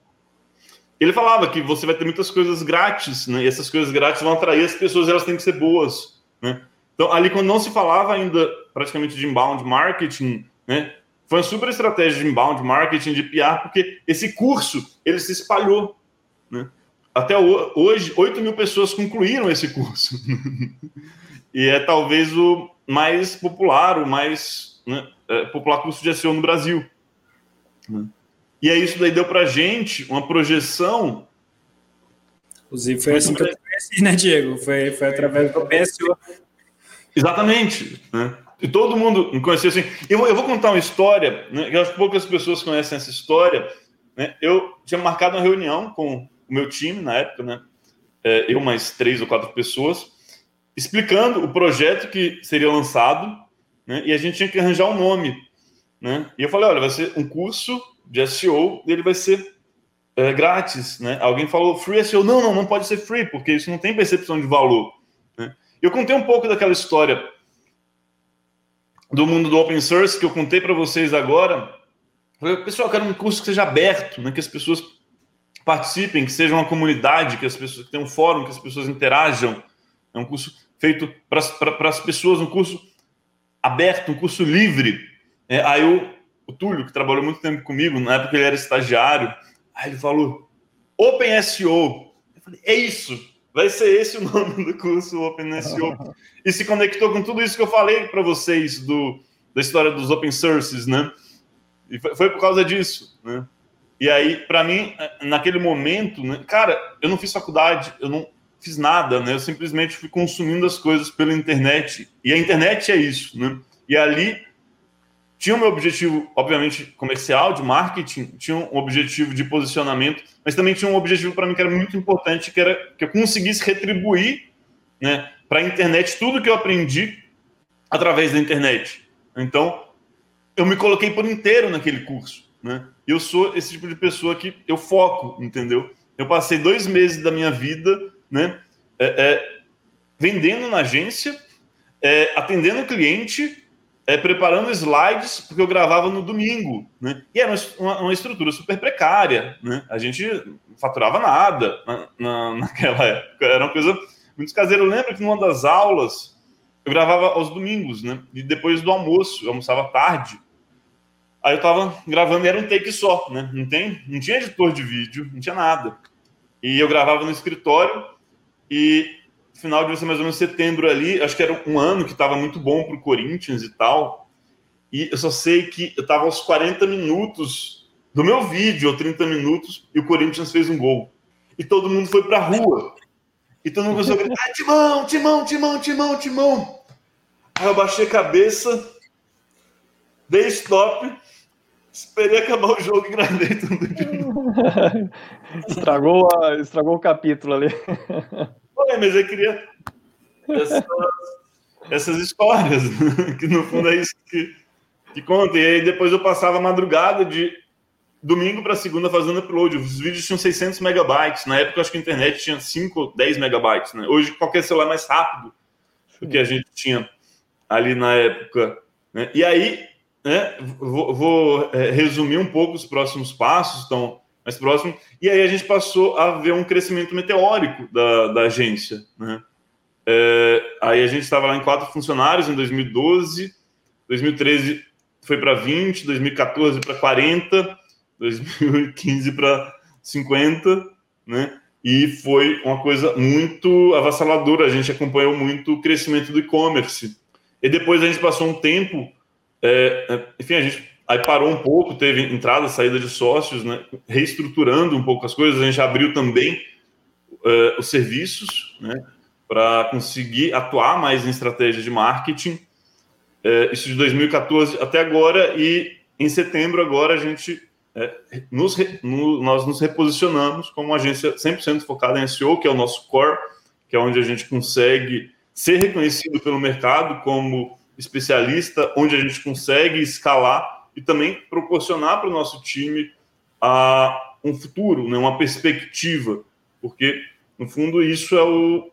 Ele falava que você vai ter muitas coisas grátis, né, e essas coisas grátis vão atrair as pessoas, elas têm que ser boas, né? Então, ali quando não se falava ainda praticamente de inbound marketing, né, foi uma super estratégia de inbound marketing, de PR, porque esse curso, ele se espalhou, né? Até hoje, 8 mil pessoas concluíram esse curso. e é talvez o mais popular, o mais né, é, popular curso de SEO no Brasil. E aí isso daí deu para gente uma projeção. Inclusive foi assim que eu conheci, né, Diego? Foi, foi através do PSO Exatamente. Né? E todo mundo me conhecia assim. Eu, eu vou contar uma história, né, que acho que poucas pessoas conhecem essa história. Né? Eu tinha marcado uma reunião com o meu time na época, né? É, eu mais três ou quatro pessoas, explicando o projeto que seria lançado, né? E a gente tinha que arranjar um nome, né? E eu falei, olha, vai ser um curso de SEO, ele vai ser é, grátis, né? Alguém falou free SEO, não, não, não pode ser free, porque isso não tem percepção de valor. Eu contei um pouco daquela história do mundo do open source que eu contei para vocês agora. Pessoal, eu quero um curso que seja aberto, né, que as pessoas participem, que seja uma comunidade, que as pessoas que tenham um fórum, que as pessoas interajam. É um curso feito para as pessoas, um curso aberto, um curso livre. É, aí o, o Túlio, que trabalhou muito tempo comigo, na época ele era estagiário, aí ele falou: Open SEO. Eu falei, é isso. Vai ser esse o nome do curso OpenSEO. e se conectou com tudo isso que eu falei para vocês do, da história dos open sources, né? E foi, foi por causa disso, né? E aí, para mim, naquele momento, né, cara, eu não fiz faculdade, eu não fiz nada, né? Eu simplesmente fui consumindo as coisas pela internet. E a internet é isso, né? E ali tinha meu objetivo, obviamente, comercial, de marketing, tinha um objetivo de posicionamento, mas também tinha um objetivo para mim que era muito importante, que era que eu conseguisse retribuir né, para a internet tudo que eu aprendi através da internet. Então, eu me coloquei por inteiro naquele curso. Né? Eu sou esse tipo de pessoa que eu foco, entendeu? Eu passei dois meses da minha vida né, é, é, vendendo na agência, é, atendendo cliente é, preparando slides, porque eu gravava no domingo, né? E era uma, uma estrutura super precária, né? A gente não faturava nada na, na, naquela época, era uma coisa muito caseira. Eu lembro que numa das aulas eu gravava aos domingos, né? E depois do almoço, eu almoçava tarde. Aí eu tava gravando e era um take só, né? Não, tem, não tinha editor de vídeo, não tinha nada. E eu gravava no escritório e final de mais ou menos setembro ali, acho que era um ano que estava muito bom para o Corinthians e tal. E eu só sei que eu estava aos 40 minutos do meu vídeo, ou 30 minutos, e o Corinthians fez um gol. E todo mundo foi para a rua. E todo mundo começou a gritar: Timão, Timão, Timão, Timão, Timão. Aí eu baixei a cabeça, dei stop, esperei acabar o jogo e gravei tudo de novo. estragou, a, estragou o capítulo ali. Ué, mas eu queria essas, essas histórias, que no fundo é isso que, que conta. E aí depois eu passava a madrugada de domingo para segunda fazendo upload. Os vídeos tinham 600 megabytes. Na época, acho que a internet tinha 5, 10 megabytes. Né? Hoje, qualquer celular é mais rápido do que a gente tinha ali na época. Né? E aí, né, vou, vou é, resumir um pouco os próximos passos, então, mais próximo. E aí a gente passou a ver um crescimento meteórico da, da agência. Né? É, aí a gente estava lá em quatro funcionários em 2012, 2013 foi para 20, 2014 para 40, 2015 para 50, né? E foi uma coisa muito avassaladora. A gente acompanhou muito o crescimento do e-commerce. E depois a gente passou um tempo, é, é, enfim, a gente aí parou um pouco, teve entrada, saída de sócios, né? Reestruturando um pouco as coisas. A gente abriu também é, os serviços, né? Para conseguir atuar mais em estratégia de marketing. É, isso de 2014 até agora e em setembro agora a gente é, nos, no, nós nos reposicionamos como agência 100% focada em SEO, que é o nosso core, que é onde a gente consegue ser reconhecido pelo mercado como especialista, onde a gente consegue escalar e também proporcionar para o nosso time a, um futuro, né, uma perspectiva, porque, no fundo, isso é o,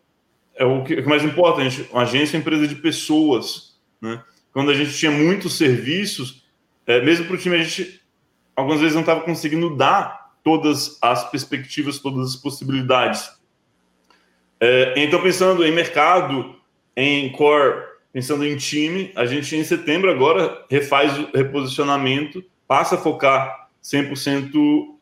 é o que, é mais importa. A gente, agência é uma empresa de pessoas. Né? Quando a gente tinha muitos serviços, é, mesmo para o time, a gente algumas vezes não estava conseguindo dar todas as perspectivas, todas as possibilidades. É, então, pensando em mercado, em core, pensando em time, a gente em setembro agora refaz o reposicionamento, passa a focar 100%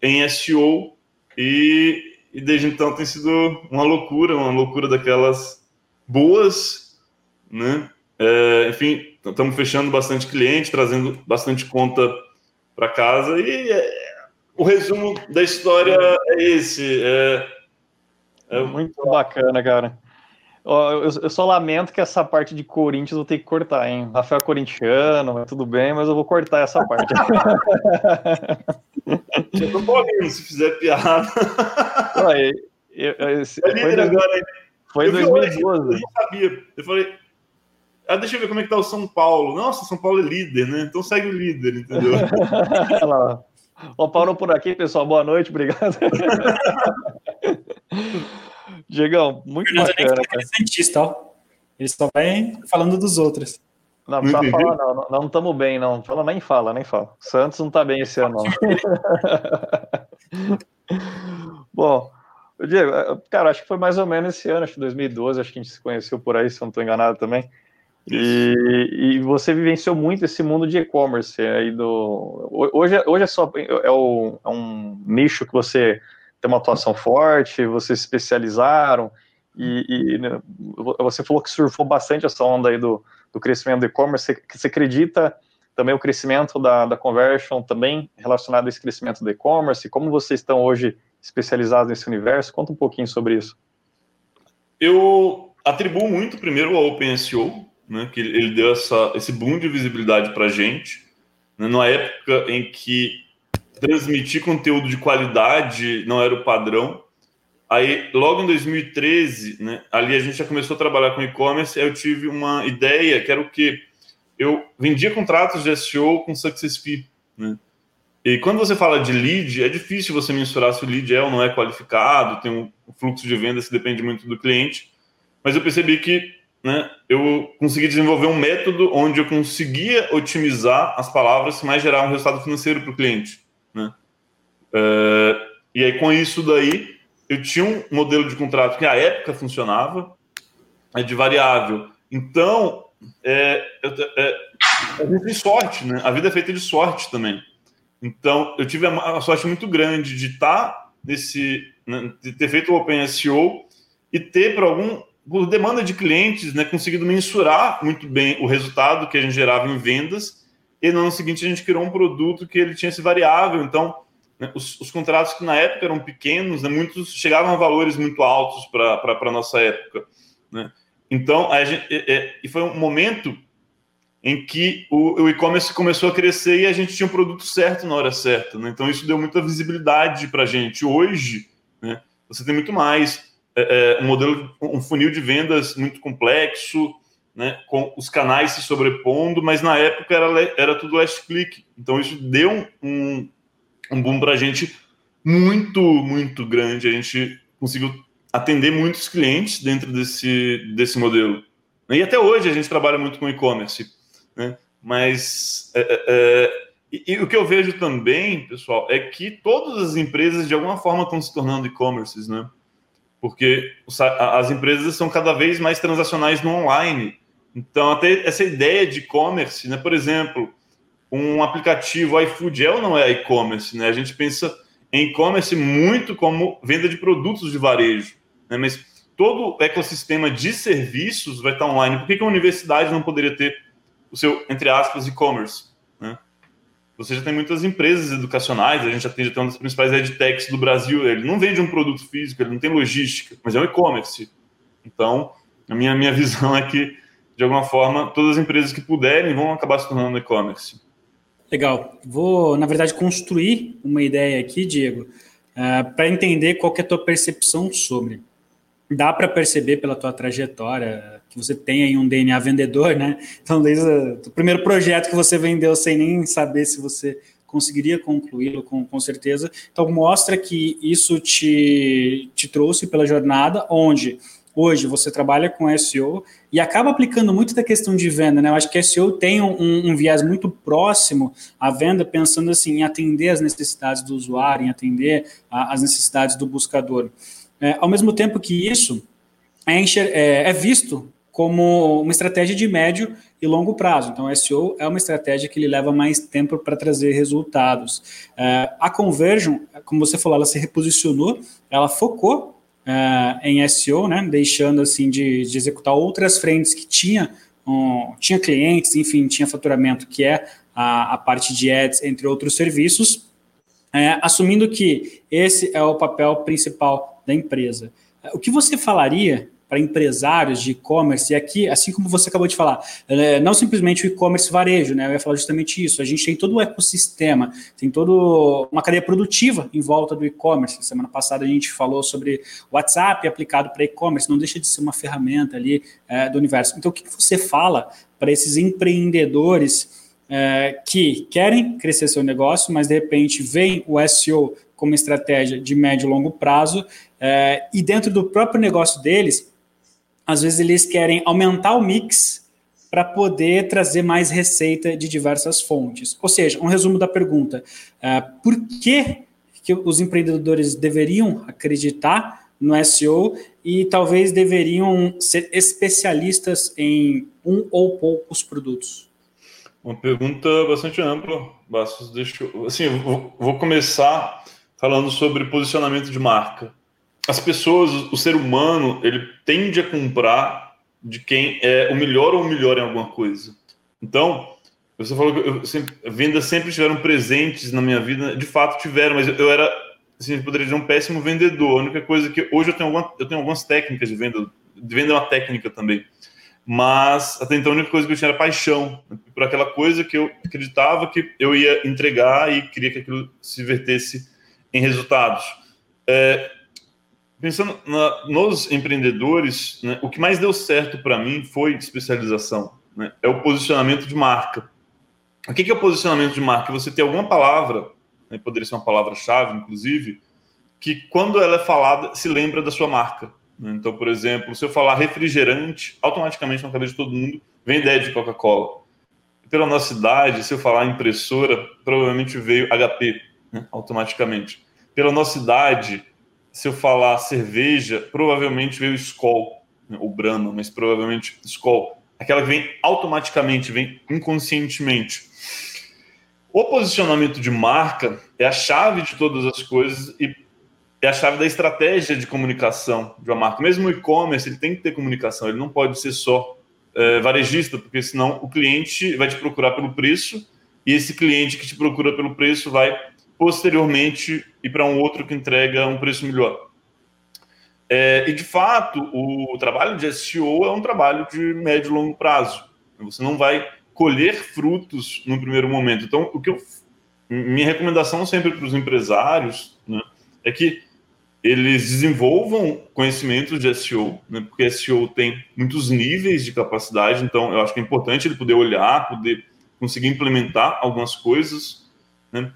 em SEO e, e desde então tem sido uma loucura, uma loucura daquelas boas, né? É, enfim, estamos fechando bastante cliente, trazendo bastante conta para casa. E é, o resumo da história é esse. É, é... Muito bacana, cara. Eu, eu, só lamento que essa parte de Corinthians eu tenho que cortar, hein? Rafael é corintiano, tudo bem, mas eu vou cortar essa parte. eu tô morrendo se fizer piada. Ué, eu, eu, foi, agora, foi em 2012. Eu não sabia. Eu falei, ah, deixa eu ver como é que tá o São Paulo. Nossa, São Paulo é líder, né? Então segue o líder, entendeu? Ó, Paulo por aqui, pessoal. Boa noite, obrigado. Diegão, muito Fernando bacana. É Santista, ó. Ele só vai falando dos outros. Não, não precisa falar, não. Não estamos bem, não. Fala, nem fala, nem fala. Santos não tá bem esse ano, não. Bom, Diego, cara, acho que foi mais ou menos esse ano, acho que 2012, acho que a gente se conheceu por aí, se eu não estou enganado também. E, e, você vivenciou muito esse mundo de e-commerce aí do hoje, hoje é só é, o, é, um nicho que você tem uma atuação forte, vocês se especializaram e, e né, você falou que surfou bastante essa onda aí do, do crescimento do e-commerce. Você, você acredita também o crescimento da, da conversion também relacionado a esse crescimento do e-commerce? Como vocês estão hoje especializados nesse universo? Conta um pouquinho sobre isso. Eu atribuo muito primeiro ao OpenSEO, né, que ele deu essa, esse boom de visibilidade para a gente, né, numa época em que transmitir conteúdo de qualidade não era o padrão. Aí, logo em 2013, né, ali a gente já começou a trabalhar com e-commerce, eu tive uma ideia que era o que eu vendia contratos de SEO com Success Fee, né? E quando você fala de lead, é difícil você mensurar se o lead é ou não é qualificado, tem um fluxo de vendas que depende muito do cliente. Mas eu percebi que né, eu consegui desenvolver um método onde eu conseguia otimizar as palavras que mais geravam resultado financeiro para o cliente. Né? É, e aí, com isso daí, eu tinha um modelo de contrato que à época funcionava, é de variável. Então, é, é, é sorte, né? A vida é feita de sorte também. Então, eu tive uma sorte muito grande de estar nesse, né, de ter feito o Open SEO e ter, por algum por demanda de clientes, né, conseguido mensurar muito bem o resultado que a gente gerava em vendas. E no ano seguinte a gente criou um produto que ele tinha esse variável. Então, né, os, os, contratos que na época eram pequenos, né, muitos chegavam a valores muito altos para a nossa época. Né? Então, a gente, é, e foi um momento em que o, o e-commerce começou a crescer e a gente tinha um produto certo na hora certa. Né? Então, isso deu muita visibilidade para a gente. Hoje, né, você tem muito mais é, é, um modelo, um funil de vendas muito complexo, né, com os canais se sobrepondo, mas na época era, era tudo last click. Então, isso deu um, um boom para a gente muito, muito grande. A gente conseguiu atender muitos clientes dentro desse, desse modelo. E até hoje a gente trabalha muito com e-commerce. Né? Mas é, é, é, e, e, o que eu vejo também, pessoal, é que todas as empresas de alguma forma estão se tornando e-commerces, né? Porque as empresas são cada vez mais transacionais no online. Então, até essa ideia de e-commerce, né? Por exemplo, um aplicativo iFood é ou não é e-commerce, né? A gente pensa em e-commerce muito como venda de produtos de varejo, né? Mas todo o ecossistema de serviços vai estar online. Por que, que a universidade não poderia ter o seu, entre aspas, e-commerce. Né? Você já tem muitas empresas educacionais, a gente atende até uma das principais edtechs do Brasil, ele não vende um produto físico, ele não tem logística, mas é um e-commerce. Então, a minha, minha visão é que, de alguma forma, todas as empresas que puderem vão acabar se tornando e-commerce. Legal. Vou, na verdade, construir uma ideia aqui, Diego, uh, eh, para entender qual é a tua percepção sobre. Dá para perceber pela tua trajetória que você tem aí um DNA vendedor, né? Então, desde o primeiro projeto que você vendeu sem nem saber se você conseguiria concluí-lo com, com certeza. Então, mostra que isso te, te trouxe pela jornada, onde hoje você trabalha com SEO e acaba aplicando muito da questão de venda, né? Eu acho que SEO tem um, um, viés muito próximo à venda, pensando assim em atender as necessidades do usuário, em atender a, as necessidades do buscador. É, ao mesmo tempo que isso é, é, é visto como uma estratégia de médio e longo prazo. Então, SEO é uma estratégia que lhe leva mais tempo para trazer resultados. É, a Conversion, como você falou, ela se reposicionou, ela focou é, em SEO, né, deixando assim de, de, executar outras frentes que tinha, um, tinha clientes, enfim, tinha faturamento, que é a, a parte de ads, entre outros serviços, é, assumindo que esse é o papel principal da empresa. O que você falaria para empresários de e-commerce, e aqui, assim como você acabou de falar, é, não simplesmente o e-commerce varejo, né? Eu ia falar justamente isso. A gente tem todo o ecossistema, tem toda uma cadeia produtiva em volta do e-commerce. Semana passada a gente falou sobre WhatsApp aplicado para e-commerce, não deixa de ser uma ferramenta ali é, do universo. Então, o que você fala para esses empreendedores? É, que querem crescer seu negócio, mas de repente vem o SEO como estratégia de médio e longo prazo, é, e dentro do próprio negócio deles, às vezes eles querem aumentar o mix para poder trazer mais receita de diversas fontes. Ou seja, um resumo da pergunta: uh, por que, que os empreendedores deveriam acreditar no SEO e talvez deveriam ser especialistas em um ou poucos produtos? Uma pergunta bastante ampla, Bastos. Deixa eu, assim, vou começar falando sobre posicionamento de marca as pessoas, o ser humano, ele tende a comprar de quem é o melhor ou o melhor em alguma coisa. Então, você falou que eu sempre, vendas sempre tiveram presentes na minha vida, de fato tiveram, mas eu era, assim, eu poderia dizer, um péssimo vendedor. A única coisa que hoje eu tenho, alguma, eu tenho algumas técnicas de venda, de venda é uma técnica também. Mas até então a única coisa que eu tinha era paixão por aquela coisa que eu acreditava que eu ia entregar e queria que aquilo se vertesse em resultados. É, Pensando na, nos empreendedores, né, o que mais deu certo para mim foi especialização. Né? É o posicionamento de marca. O que é o posicionamento de marca? Você tem alguma palavra, né, poderia ser uma palavra-chave, inclusive, que quando ela é falada, se lembra da sua marca. Né? Então, por exemplo, se eu falar refrigerante, automaticamente na cabeça de todo mundo vem ideia de Coca-Cola. Pela nossa idade, se eu falar impressora, provavelmente veio HP, né, automaticamente. Pela nossa idade, se eu falar cerveja, provavelmente veio Skol, né, ou Brahma, mas provavelmente Skol. Aquela que vem automaticamente, vem inconscientemente. O posicionamento de marca é a chave de todas as coisas e é a chave da estratégia de comunicação de uma marca. Mesmo o e-commerce, ele tem que ter comunicação, ele não pode ser só é, varejista, porque senão o cliente vai te procurar pelo preço e esse cliente que te procura pelo preço vai posteriormente ir para um outro que entrega um preço melhor. É, e de fato, o trabalho de SEO é um trabalho de médio e longo prazo. Você não vai colher frutos no primeiro momento. Então, o que eu, minha recomendação sempre para os empresários né, é que eles desenvolvam conhecimentos de SEO, né, porque SEO tem muitos níveis de capacidade, então eu acho que é importante ele poder olhar, poder conseguir implementar algumas coisas, né,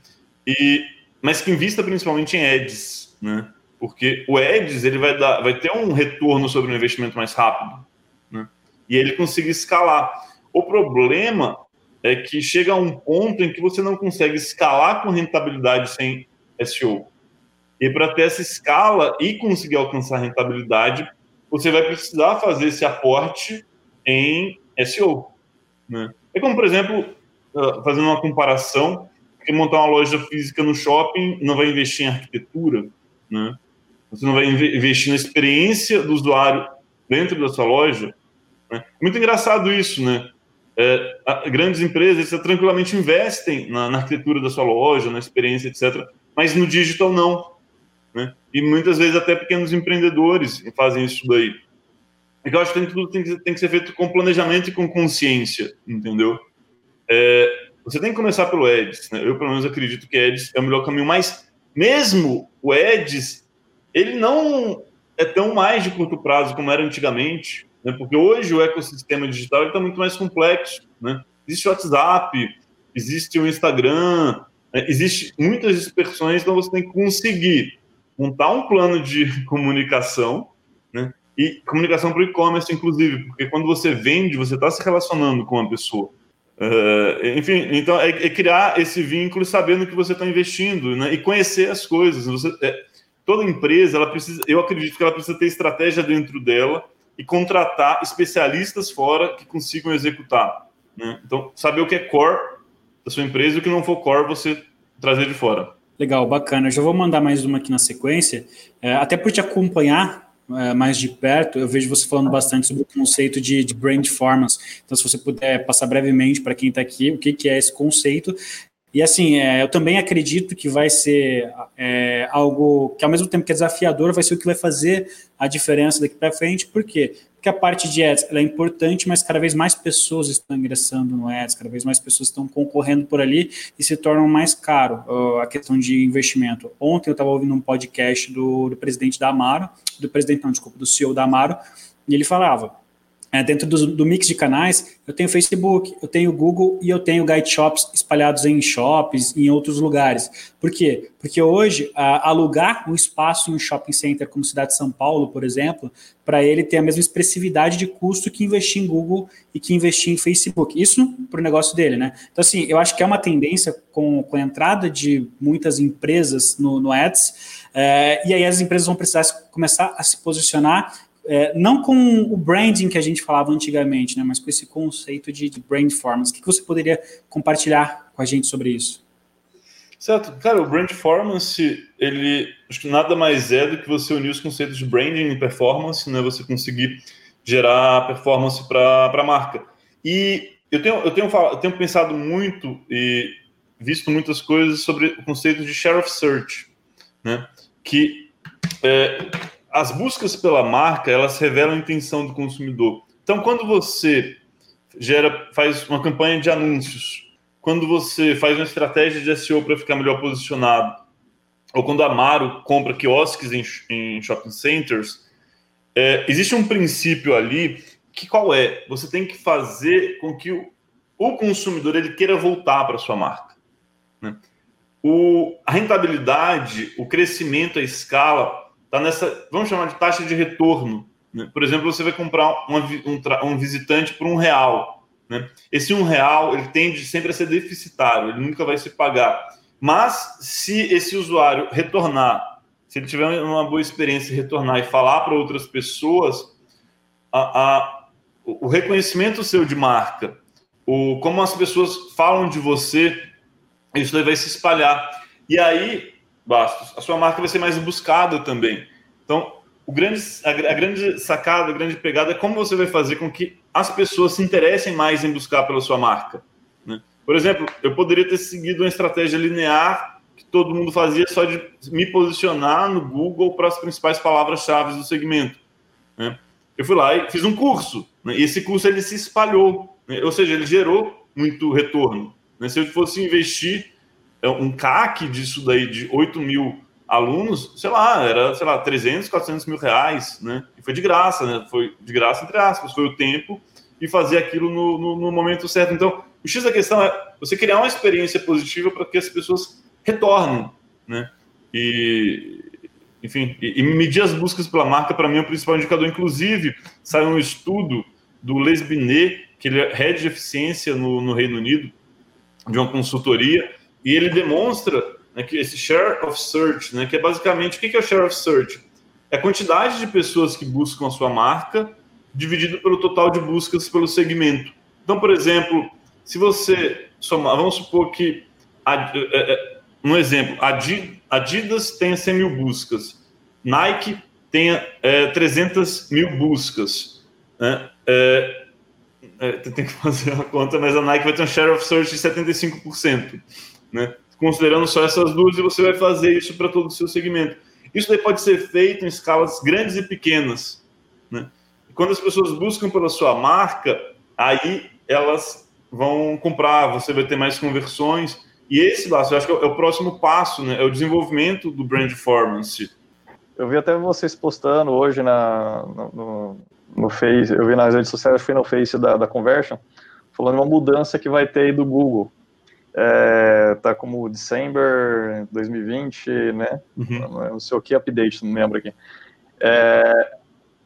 e, mas que invista principalmente em ads, né, porque o ads ele vai, dar, vai ter um retorno sobre o investimento mais rápido, né, e ele conseguir escalar. O problema é que chega a um ponto em que você não consegue escalar com rentabilidade sem SEO. E para ter essa escala e conseguir alcançar rentabilidade, você vai precisar fazer esse aporte em SEO. Né? É como, por exemplo, ah, fazendo uma comparação, que montar uma loja física no shopping não vai investir em arquitetura, né? Você não vai investir na experiência do usuário dentro da sua loja. Né? Muito engraçado isso, né? É, grandes empresas tranquilamente investem na, na, arquitetura da sua loja, na experiência, etc. Mas no digital não. Né? E muitas vezes até pequenos empreendedores fazem isso daí. E eu acho que tudo tem que, tem que ser feito com planejamento e com consciência, entendeu? É, você tem que começar pelo Eds. Né? Eu, pelo menos, acredito que Eds é o melhor caminho, mas mesmo o Eds, ele não é tão mais de curto prazo como era antigamente, né? porque hoje o ecossistema digital está muito mais complexo. Né? Existe o WhatsApp, existe o Instagram, né? existe muitas dispersões, então você tem que conseguir montar um plano de comunicação, né? E comunicação para o e-commerce, inclusive, porque quando você vende, você está se relacionando com a pessoa. Uh, enfim, então é, é, criar esse vínculo sabendo que você está investindo né? e conhecer as coisas. Você, é, toda empresa, ela precisa, eu acredito que ela precisa ter estratégia dentro dela e contratar especialistas fora que consigam executar. Né? Então, saber o que é core da sua empresa e o que não for core, você trazer de fora. Legal, bacana. Eu já vou mandar mais uma aqui na sequência. É, até por te acompanhar é, mais de perto, eu vejo você falando bastante sobre o conceito de, de brand performance. Então, se você puder passar brevemente para quem está aqui o que, que é esse conceito. E assim, é, eu também acredito que vai ser é, algo que, ao mesmo tempo que é desafiador, vai ser o que vai fazer a diferença daqui para frente. Por quê? Que a parte de ads é importante, mas cada vez mais pessoas estão ingressando no ads, cada vez mais pessoas estão concorrendo por ali e se tornam mais caro uh, a questão de investimento. Ontem eu estava ouvindo um podcast do, do presidente da Amaro, do presidente, não, desculpa, do CEO da Amaro, e ele falava é, dentro do, do, mix de canais, eu tenho Facebook, eu tenho Google e eu tenho guide shops espalhados em shops em outros lugares. Por quê? Porque hoje, a, alugar um espaço em um shopping center como Cidade de São Paulo, por exemplo, para ele tem a mesma expressividade de custo que investir em Google e que investir em Facebook. Isso para o negócio dele, né? Então, assim, eu acho que é uma tendência com, com a entrada de muitas empresas no, no Ads, é, e aí as empresas vão precisar começar a se posicionar é, não com o branding que a gente falava antigamente, né, mas com esse conceito de, de brand performance. O que, que você poderia compartilhar com a gente sobre isso? Certo, cara, o brand performance, ele acho que nada mais é do que você unir os conceitos de branding e performance, né? Você conseguir gerar performance para a marca. E eu tenho, eu, tenho, eu tenho pensado muito e visto muitas coisas sobre o conceito de share of search, né? Que é, as buscas pela marca, elas revelam a intenção do consumidor. Então, quando você gera, faz uma campanha de anúncios, quando você faz uma estratégia de SEO para ficar melhor posicionado, ou quando a Amaro compra quiosques em, em shopping centers, é, existe um princípio ali que qual é? Você tem que fazer com que o, o consumidor ele queira voltar para sua marca. Né? O, a rentabilidade, o crescimento, a escala está nessa, vamos chamar de taxa de retorno. Né? Por exemplo, você vai comprar um, um, visitante por um real. Né? Esse um real ele tende sempre a ser deficitário, ele nunca vai se pagar. Mas se esse usuário retornar, se ele tiver uma boa experiência retornar e falar para outras pessoas, a, a, o reconhecimento seu de marca, o, como as pessoas falam de você, isso aí vai se espalhar. E aí Bastos, a sua marca vai ser mais buscada também. Então, o grande, a, a, grande sacada, a grande pegada é como você vai fazer com que as pessoas se interessem mais em buscar pela sua marca. Né? Por exemplo, eu poderia ter seguido uma estratégia linear que todo mundo fazia só de me posicionar no Google para as principais palavras-chave do segmento. Né? Eu fui lá e fiz um curso, né? e esse curso ele se espalhou, né? ou seja, ele gerou muito retorno. Né? Se eu fosse investir um CAC disso daí de 8 mil alunos, sei lá, era, sei lá, 300, 400 mil reais, né? E foi de graça, né? Foi de graça, entre aspas, foi o tempo e fazer aquilo no, no, no momento certo. Então, o X da questão é você criar uma experiência positiva para que as pessoas retornem, né? E, enfim, e, e medir as buscas pela marca, para mim, é o principal indicador. Inclusive, saiu um estudo do Les Binet, que ele é head de eficiência no, no Reino Unido, de uma consultoria, e ele demonstra né, que esse share of search, né, que é basicamente o que é o share of search? É a quantidade de pessoas que buscam a sua marca dividido pelo total de buscas pelo segmento. Então, por exemplo, se você somar, vamos supor que, é, é, um exemplo, Adidas tenha 100 mil buscas, Nike tenha é, 300 mil buscas, né? É, é, tem que fazer a conta, mas a Nike vai ter um share of search de 75%, né? considerando só essas duas, e você vai fazer isso para todo o seu segmento. Isso daí pode ser feito em escalas grandes e pequenas. Né? quando as pessoas buscam pela sua marca, aí elas vão comprar, você vai ter mais conversões. E esse, Laço, eu acho que é o próximo passo, né? É o desenvolvimento do brand performance. Eu vi até vocês postando hoje na, no, no Face, eu vi nas redes sociais, foi no Face da, da Conversion, falando de uma mudança que vai ter aí do Google é, tá como December 2020, né? Uhum. Não sei o que update, não lembro aqui. É,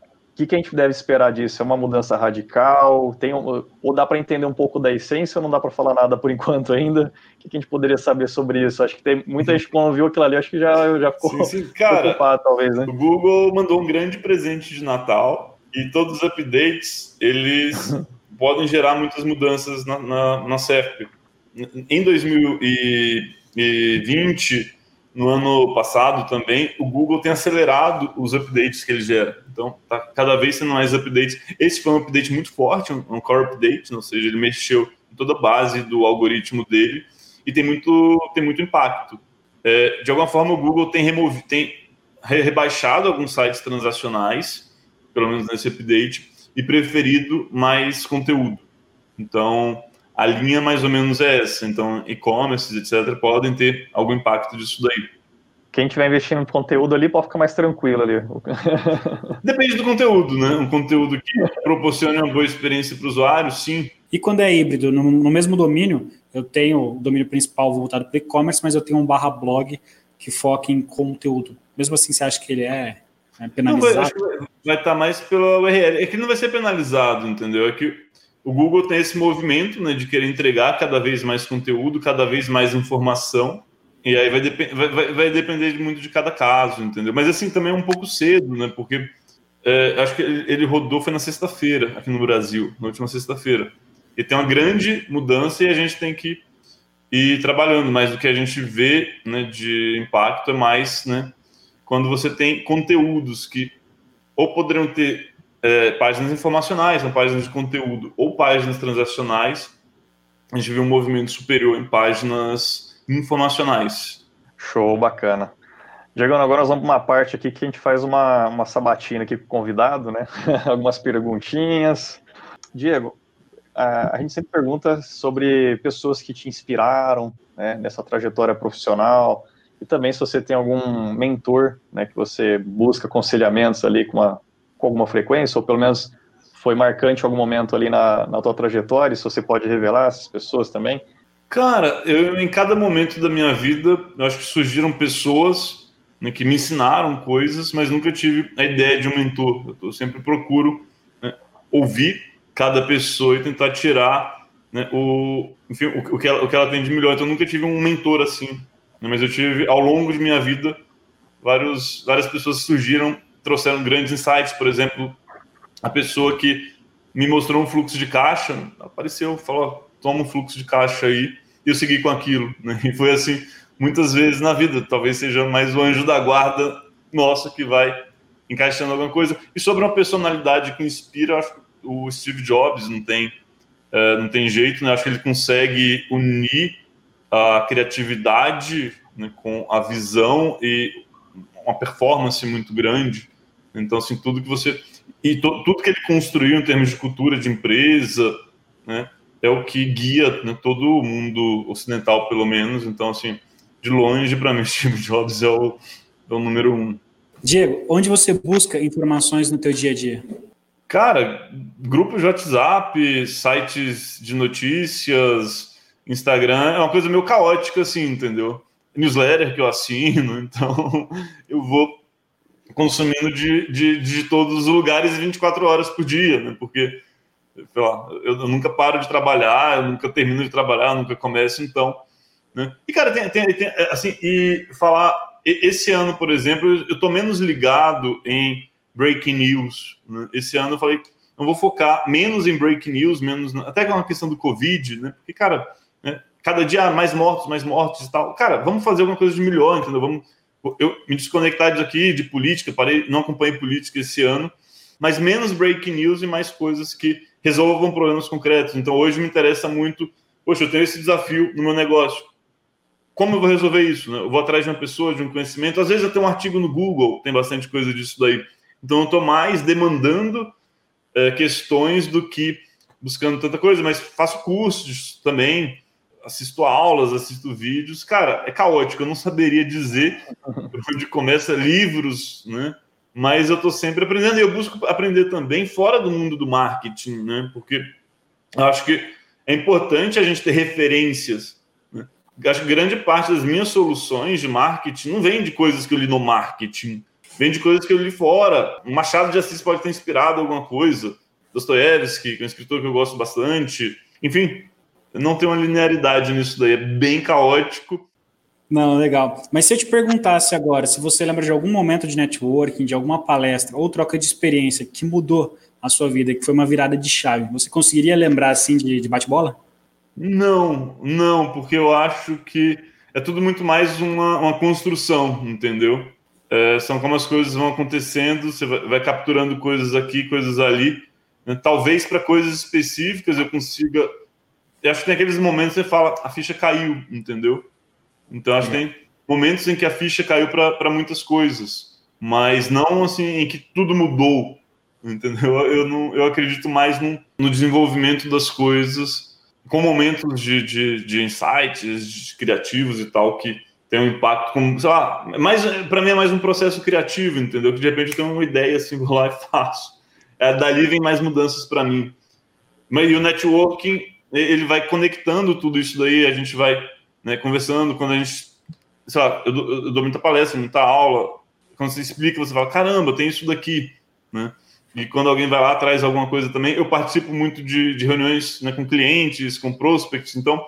o que, que, a gente deve esperar disso? É uma mudança radical? Tem um, ou dá para entender um pouco da essência ou não dá para falar nada por enquanto ainda? O que, que, a gente poderia saber sobre isso? Acho que tem muita gente quando viu aquilo ali, acho que já, já ficou sim, sim. Cara, preocupado, talvez, né? O Google mandou um grande presente de Natal e todos os updates, eles podem gerar muitas mudanças na, na, na SERP em 2020, no ano passado também, o Google tem acelerado os updates que ele gera. Então, tá cada vez sendo mais updates. Esse foi um update muito forte, um, core update, ou seja, ele mexeu em toda a base do algoritmo dele e tem muito, tem muito impacto. É, de alguma forma, o Google tem, tem rebaixado alguns sites transacionais, pelo menos nesse update, e preferido mais conteúdo. Então, a linha mais ou menos é essa. Então, e-commerce, etc., podem ter algum impacto disso daí. Quem estiver investindo em conteúdo ali pode ficar mais tranquilo ali. Depende do conteúdo, né? Um conteúdo que proporcione uma boa experiência para o usuário, sim. E quando é híbrido, no, no mesmo domínio, eu tenho o domínio principal voltado para e-commerce, mas eu tenho um barra blog que foca em conteúdo. Mesmo assim, você acha que ele é, é penalizado? Não, vai, vai estar mais pela URL. É que não vai ser penalizado, entendeu? É que o Google tem esse movimento né, de querer entregar cada vez mais conteúdo, cada vez mais informação, e aí vai, dep vai, vai depender muito de cada caso, entendeu? Mas assim, também é um pouco cedo, né? Porque é, acho que ele rodou foi na sexta-feira aqui no Brasil, na última sexta-feira. E tem uma grande mudança e a gente tem que ir trabalhando, mas o que a gente vê né, de impacto é mais né, quando você tem conteúdos que ou poderiam ter é, páginas informacionais, são páginas de conteúdo, ou páginas transacionais, a gente vê um movimento superior em páginas informacionais. Show, bacana. Diego, agora nós vamos para uma parte aqui que a gente faz uma, uma sabatina aqui com o convidado, né? Algumas perguntinhas. Diego, a, a, gente sempre pergunta sobre pessoas que te inspiraram né, nessa trajetória profissional e também se você tem algum mentor né, que você busca aconselhamentos ali com uma com alguma frequência, ou pelo menos foi marcante algum momento ali na, na tua trajetória, se você pode revelar essas pessoas também? Cara, eu em cada momento da minha vida, eu acho que surgiram pessoas né, que me ensinaram coisas, mas nunca tive a ideia de um mentor. Eu sempre procuro né, ouvir cada pessoa e tentar tirar né, o, enfim, o, o, que ela, o que ela tem de melhor. Então, eu nunca tive um mentor assim, né, mas eu tive, ao longo de minha vida, vários, várias pessoas surgiram trouxeram grandes insights, por exemplo, a pessoa que me mostrou um fluxo de caixa, apareceu, falou, toma um fluxo de caixa aí, e eu segui com aquilo, né? E foi assim, muitas vezes na vida, talvez seja mais o anjo da guarda nosso que vai encaixando alguma coisa. E sobre uma personalidade que inspira, acho que o Steve Jobs não tem, uh, não tem jeito, né? Acho que ele consegue unir a criatividade né, com a visão e uma performance muito grande. Então, assim, tudo que você. E to, tudo que ele construiu em termos de cultura de empresa, né? é o que guia né, todo o mundo ocidental, pelo menos. Então, assim, de longe, para mim, Steve Jobs é o, é o número um. Diego, onde você busca informações no teu dia a dia? Cara, grupos de WhatsApp, sites de notícias, Instagram, é uma coisa meio caótica, assim, entendeu? Newsletter que eu assino, então eu vou consumindo de, de, de todos os lugares 24 horas por dia, né? Porque lá, eu, eu, nunca paro de trabalhar, eu nunca termino de trabalhar, nunca começo, então. Né? E, cara, tem, tem, tem, assim, e falar, esse ano, por exemplo, eu tô menos ligado em breaking news. Né? Esse ano eu falei, não vou focar menos em breaking news, menos, até que é uma questão do Covid, né? Porque, cara, né? cada dia mais mortos, mais mortos e tal. Cara, vamos fazer alguma coisa de melhor, entendeu? Vamos eu me desconectar disso aqui, de política, parei, não acompanhei política esse ano, mas menos breaking news e mais coisas que resolvam problemas concretos. Então hoje me interessa muito, poxa, eu tenho esse desafio no meu negócio. Como eu vou resolver isso? Né? Eu vou atrás de uma pessoa, de um conhecimento. Às vezes eu tenho um artigo no Google, tem bastante coisa disso daí. Então eu estou mais demandando é, questões do que buscando tanta coisa, mas faço cursos também, assisto aulas, assisto vídeos, cara, é caótico, eu não saberia dizer onde começa livros, né? Mas eu estou sempre aprendendo e eu busco aprender também fora do mundo do marketing, né? Porque eu acho que é importante a gente ter referências. Né? Acho que grande parte das minhas soluções de marketing não vem de coisas que eu li no marketing, vem de coisas que eu li fora. O Machado de Assis pode ter inspirado alguma coisa. Dostoiévski, que é um escritor que eu gosto bastante. Enfim, não tem uma linearidade nisso daí, é bem caótico. Não, legal. Mas se eu te perguntasse agora, se você lembra de algum momento de networking, de alguma palestra ou troca de experiência que mudou a sua vida, que foi uma virada de chave, você conseguiria lembrar assim de, de bate-bola? Não, não, porque eu acho que é tudo muito mais uma, uma construção, entendeu? É, são como as coisas vão acontecendo, você vai, vai capturando coisas aqui, coisas ali. Né? Talvez para coisas específicas eu consiga eu acho que tem aqueles momentos que você fala, a ficha caiu, entendeu? Então acho que tem momentos em que a ficha caiu para muitas coisas, mas não assim em que tudo mudou, entendeu? Eu não, eu acredito mais no, no desenvolvimento das coisas, com momentos de, de, de insights, de criativos e tal que tem um impacto com, sei lá, mais para mim é mais um processo criativo, entendeu? Que de repente eu tenho uma ideia assim, vou lá e faço. É, dali vem mais mudanças para mim. Mas e o networking ele vai conectando tudo isso daí, a gente vai né, conversando, quando a gente, sei lá, eu, eu dou muita palestra, muita aula, quando você explica, você fala, caramba, tem isso daqui, né? E quando alguém vai lá, traz alguma coisa também, eu participo muito de, de reuniões né, com clientes, com prospects, então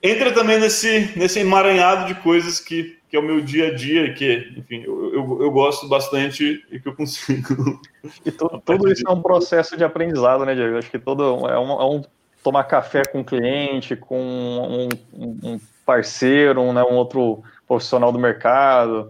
entra também nesse, nesse emaranhado de coisas que, que é o meu dia a dia, que, enfim, eu, eu, eu gosto bastante e que eu consigo. E to, tudo isso é um processo de aprendizado, né, Diego? Acho que todo é um, é um tomar café com um cliente, com um, um parceiro, um, né, um outro profissional do mercado,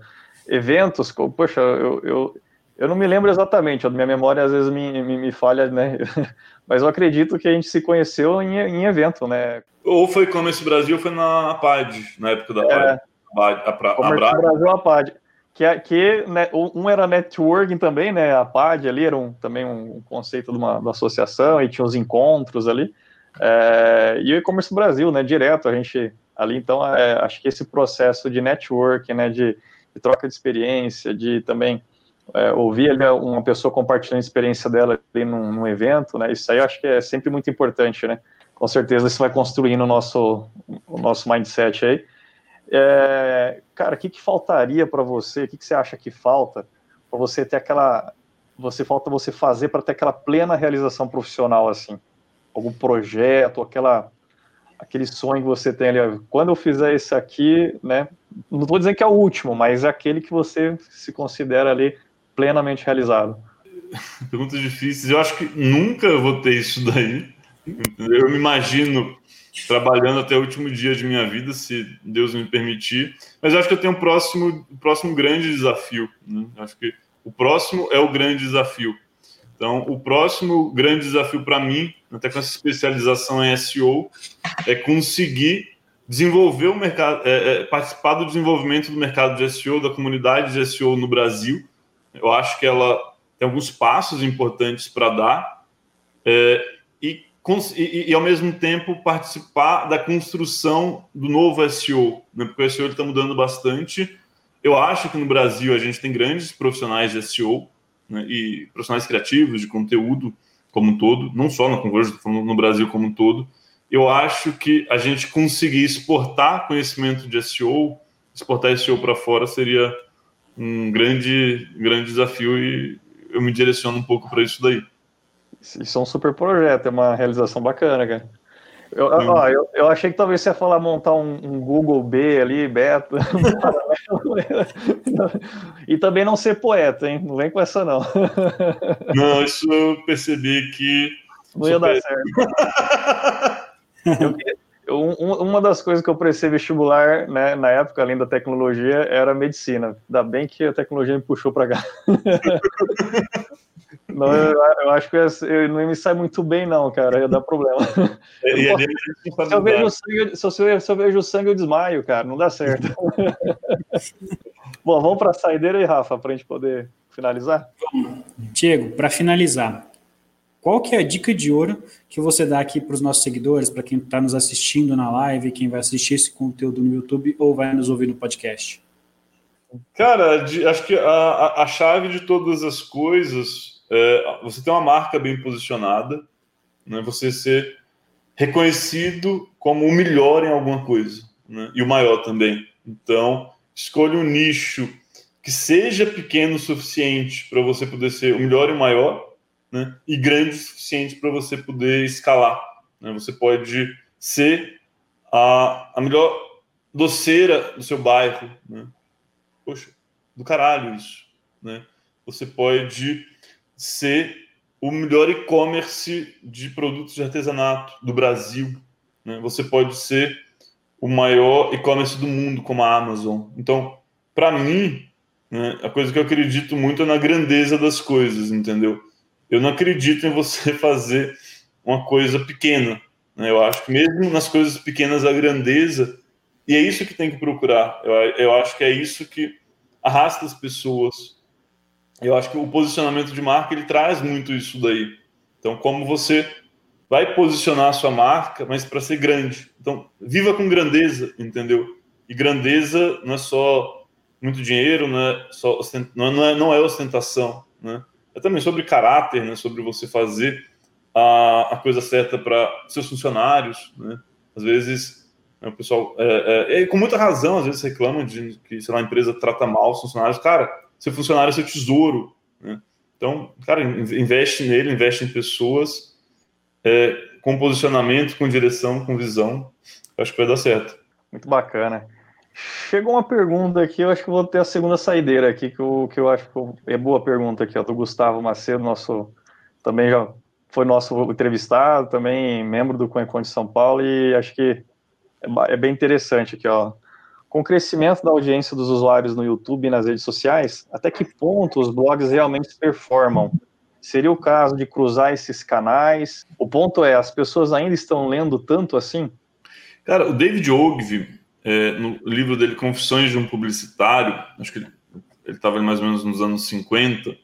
eventos, poxa, eu, eu, eu não me lembro exatamente, a minha memória às vezes me, me, me falha, né? Mas eu acredito que a gente se conheceu em, em evento, né? Ou foi Commerce Brasil, foi na APAD, na época da é, APAD. A, a, a, Commerce Brasil, APAD. Que, que né, um era networking também, né? A PAD ali era um, também um conceito de uma, de uma associação e tinha os encontros ali. É, e o e-commerce Brasil, né, direto, a gente ali, então, é, acho que esse processo de network, né, de, de troca de experiência, de também é, ouvir ali uma pessoa compartilhando a experiência dela ali num, num, evento, né, isso aí eu acho que é sempre muito importante, né, com certeza isso vai construindo o nosso, o nosso mindset aí. É, cara, o que, que faltaria para você, o que, que você acha que falta para você ter aquela, você falta você fazer para ter aquela plena realização profissional, assim? Algum projeto, aquela aquele sonho que você tem ali, quando eu fizer isso aqui, né, não estou dizendo que é o último, mas é aquele que você se considera ali plenamente realizado. Perguntas difíceis, eu acho que nunca vou ter isso daí, eu me imagino trabalhando até o último dia de minha vida, se Deus me permitir, mas acho que eu tenho um próximo, próximo grande desafio, né? acho que o próximo é o grande desafio, então, o próximo grande desafio para mim, até com essa especialização em SEO, é conseguir desenvolver o mercado, é, é, participar do desenvolvimento do mercado de SEO, da comunidade de SEO no Brasil. Eu acho que ela tem alguns passos importantes para dar. É, e e, e, ao mesmo tempo participar da construção do novo SEO, né? porque o SEO está mudando bastante. Eu acho que no Brasil a gente tem grandes profissionais de SEO né? e profissionais criativos de conteúdo como um todo, não só no Converge, no Brasil como um todo. Eu acho que a gente conseguir exportar conhecimento de SEO, exportar SEO para fora seria um grande, grande desafio e eu me direciono um pouco para isso daí. Isso é um super projeto, é uma realização bacana, cara. Eu, ó, eu, eu, achei que talvez você ia falar montar um, um Google B ali, beta. e também não ser poeta, hein? Não vem com essa, não. Não, isso eu percebi que. Não ia dar certo. eu, um, uma das coisas que eu prestei vestibular né, na época, além da tecnologia, era a medicina. Ainda bem que a tecnologia me puxou para cá. Não, eu, eu, acho que eu, não me sai muito bem, não, cara. Ia dar problema. Se, eu vejo sangue, se, eu, se eu vejo sangue, eu desmaio, cara. Não dá certo. Bom, vamos para a saideira aí, Rafa, para a gente poder finalizar? Diego, para finalizar, qual que é a dica de ouro que você dá aqui para os nossos seguidores, para quem está nos assistindo na live, quem vai assistir esse conteúdo no YouTube ou vai nos ouvir no podcast? Cara, acho que a, a chave de todas as coisas é, você ter uma marca bem posicionada, né, você ser reconhecido como o melhor em alguma coisa, né, e o maior também. Então, escolha um nicho que seja pequeno o suficiente para você poder ser o melhor e o maior, né, e grande o suficiente para você poder escalar. Né? Você pode ser a, a melhor doceira do seu bairro. Né? Poxa, do caralho isso. Né? Você pode ser o melhor e-commerce de produtos de artesanato do Brasil. Né? Você pode ser o maior e-commerce do mundo, como a Amazon. Então, para mim, né, a coisa que eu acredito muito é na grandeza das coisas, entendeu? Eu não acredito em você fazer uma coisa pequena. Né? Eu acho que mesmo nas coisas pequenas a grandeza, e é isso que tem que procurar. Eu, eu acho que é isso que arrasta as pessoas eu acho que o posicionamento de marca ele traz muito isso daí. Então, como você vai posicionar a sua marca, mas para ser grande. Então, viva com grandeza, entendeu? E grandeza não é só muito dinheiro, não é só ostent... não, é, não é ostentação, né? É também sobre caráter, né? Sobre você fazer a, a coisa certa para seus funcionários, né? Às vezes né, o pessoal, é, é, com muita razão, às vezes reclamam de que, sei lá, a empresa trata mal os funcionários. Cara, seu funcionário é seu tesouro. Né? Então, cara, investe nele, investe em pessoas é, com posicionamento, com direção, com visão. Acho que vai dar certo. Muito bacana. Chegou uma pergunta aqui, eu acho que vou ter a segunda saideira aqui, que eu, que eu acho que é boa pergunta aqui, ó, do Gustavo Macedo, nosso também já foi nosso entrevistado, também membro do Coencon de São Paulo, e acho que é, é bem interessante aqui, ó. Com o crescimento da audiência dos usuários no YouTube e nas redes sociais, até que ponto os blogs realmente performam? Seria o caso de cruzar esses canais? O ponto é, as pessoas ainda estão lendo tanto assim? Cara, o David Ogilvy, é, no livro dele Confissões de um Publicitário, acho que ele estava mais ou menos nos anos 50.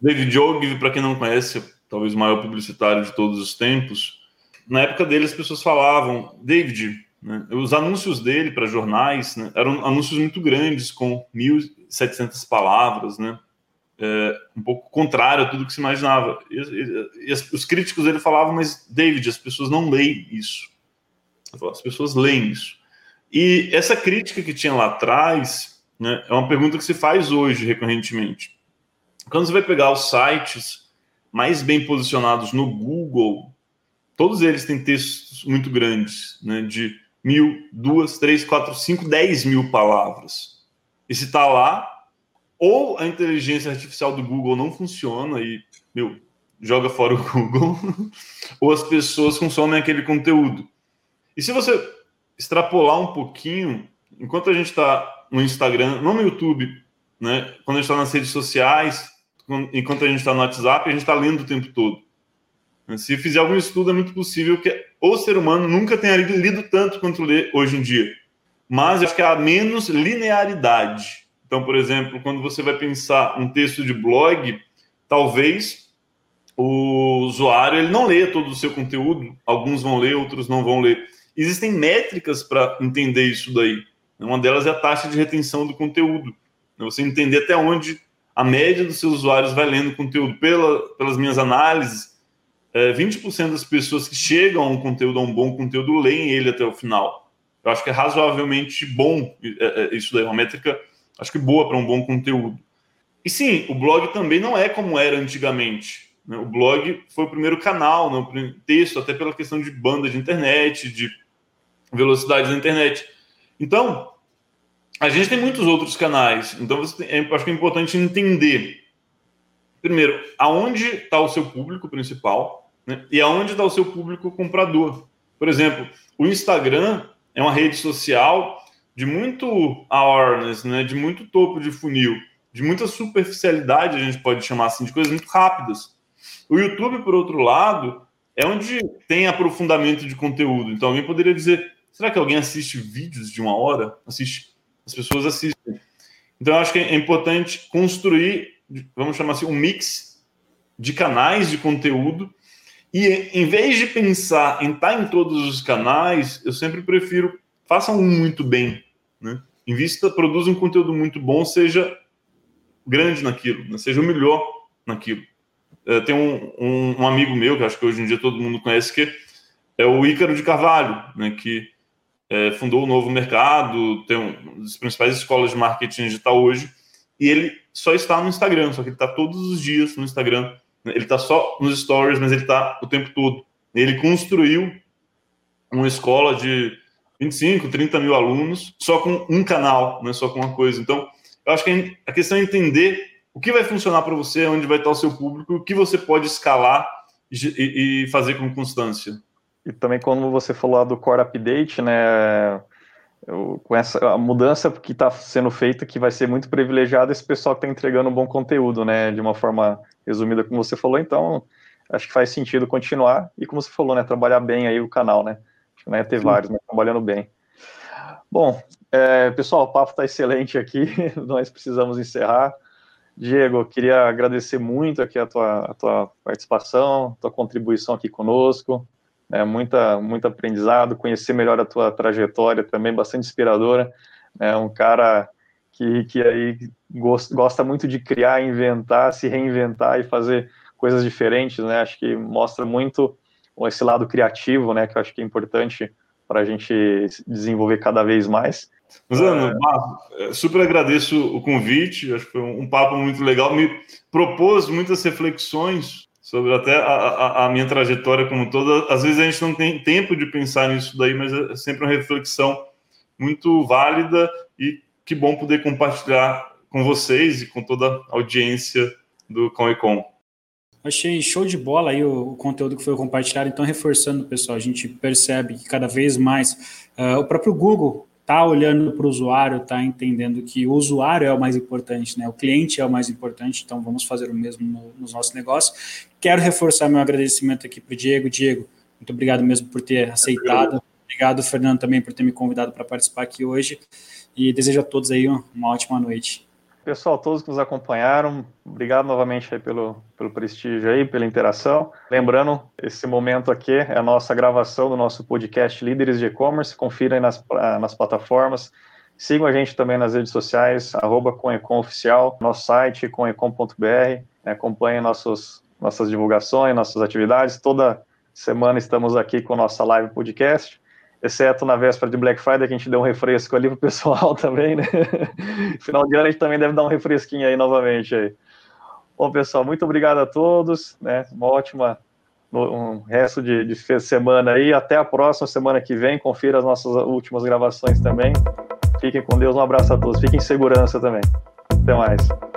David Ogilvy, para quem não conhece, é talvez o maior publicitário de todos os tempos. Na época dele, as pessoas falavam, David, né? Os anúncios dele para jornais né, eram anúncios muito grandes, com 1.700 palavras, né? É, um pouco contrário a tudo que se imaginava. E, e, e os críticos dele falavam, mas David, as pessoas não leem isso. as pessoas leem isso. E essa crítica que tinha lá atrás né, é uma pergunta que se faz hoje recorrentemente. Quando você vai pegar os sites mais bem posicionados no Google, todos eles têm textos muito grandes, né, de mil, duas, três, quatro, cinco, dez mil palavras. E se está lá, ou a inteligência artificial do Google não funciona e, meu, joga fora o Google, ou as pessoas consomem aquele conteúdo. E se você extrapolar um pouquinho, enquanto a gente está no Instagram, não no YouTube, né? Quando a gente está nas redes sociais, enquanto a gente está no WhatsApp, a gente está lendo o tempo todo. Se fizer algum estudo, é muito possível que o ser humano nunca tenha lido tanto quanto lê hoje em dia. Mas acho que há menos linearidade. Então, por exemplo, quando você vai pensar um texto de blog, talvez o usuário ele não lê todo o seu conteúdo, alguns vão ler, outros não vão ler. Existem métricas para entender isso daí. Uma delas é a taxa de retenção do conteúdo. Você entender até onde a média dos seus usuários vai lendo conteúdo. Pela, pelas minhas análises, é, 20% das pessoas que chegam a um conteúdo, a um bom conteúdo, leem ele até o final. Eu acho que é razoavelmente bom é, é, isso daí, uma métrica, acho que boa para um bom conteúdo. E sim, o blog também não é como era antigamente. Né? O blog foi o primeiro canal, né? o texto, até pela questão de banda de internet, de velocidade da internet. Então, a gente tem muitos outros canais. Então, tem, é, acho que é importante entender, primeiro, aonde está o seu público principal né? e aonde está o seu público comprador. Por exemplo, o Instagram é uma rede social de muito awareness, né? de muito topo de funil, de muita superficialidade, a gente pode chamar assim, de coisas muito rápidas. O YouTube, por outro lado, é onde tem aprofundamento de conteúdo. Então, alguém poderia dizer: será que alguém assiste vídeos de uma hora? Assiste. As pessoas assistem. Então, eu acho que é importante construir, vamos chamar assim, um mix de canais de conteúdo. E em vez de pensar em estar em todos os canais, eu sempre prefiro façam um muito bem, né? Invista, produza um conteúdo muito bom, seja grande naquilo, né? seja o melhor naquilo. É, tem um, um, um, amigo meu, que acho que hoje em dia todo mundo conhece, que é o Ícaro de Carvalho, né, que é, fundou o Novo Mercado, tem uma das principais escolas de marketing digital hoje, e ele só está no Instagram, só que ele está todos os dias no Instagram. Ele está só nos stories, mas ele está o tempo todo. Ele construiu uma escola de 25, 30 mil alunos, só com um canal, não é só com uma coisa. Então, eu acho que a questão é entender o que vai funcionar para você, onde vai estar o seu público, o que você pode escalar e, e fazer com constância. E também quando você falou do Core Update, né, eu, com essa a mudança que está sendo feita, que vai ser muito privilegiado esse pessoal que está entregando um bom conteúdo, né, de uma forma resumida, como você falou. Então, acho que faz sentido continuar e, como você falou, né, trabalhar bem aí o canal, né. Acho que não ia ter Sim. vários, mas trabalhando bem. Bom, é, pessoal, o papo está excelente aqui. Nós precisamos encerrar. Diego, queria agradecer muito aqui a tua, a tua participação, tua contribuição aqui conosco, é muita, muito aprendizado, conhecer melhor a tua trajetória também, bastante inspiradora, é um cara que, que aí gosta muito de criar, inventar, se reinventar e fazer coisas diferentes, né, acho que mostra muito esse lado criativo, né, que eu acho que é importante para a gente desenvolver cada vez mais, Zano, é... super agradeço o convite, acho que foi um papo muito legal, me propôs muitas reflexões sobre até a, a, a, minha trajetória como toda. Às vezes a gente não tem tempo de pensar nisso daí, mas é sempre uma reflexão muito válida e que bom poder compartilhar com vocês e com toda a audiência do Com e Com. Achei show de bola aí o, o, conteúdo que foi compartilhado. Então, reforçando, pessoal, a gente percebe que cada vez mais uh, o próprio Google tá olhando para o usuário, tá entendendo que o usuário é o mais importante, né? O cliente é o mais importante, então vamos fazer o mesmo no, nos nossos negócios. Quero reforçar meu agradecimento aqui para o Diego. Diego, muito obrigado mesmo por ter aceitado. Obrigado, Fernando, também por ter me convidado para participar aqui hoje. E desejo a todos aí uma ótima noite. Pessoal, todos que nos acompanharam, obrigado novamente pelo, pelo prestígio aí, pela interação. Lembrando, esse momento aqui é a nossa gravação do nosso podcast Líderes de E-Commerce. Confira aí nas, nas plataformas. Sigam a gente também nas redes sociais, arroba Oficial, nosso site, comecom.br. Acompanhem nossos, nossas divulgações, nossas atividades. Toda semana estamos aqui com nossa live podcast exceto na véspera de Black Friday, que a gente deu um refresco ali pro pessoal também, né? Final de ano a gente também deve dar um refresquinho aí novamente aí. Bom, pessoal, muito obrigado a todos, né? Uma ótima um resto de, de semana aí. Até a próxima semana que vem. Confira as nossas últimas gravações também. Fiquem com Deus. Um abraço a todos. Fiquem em segurança também. Até mais.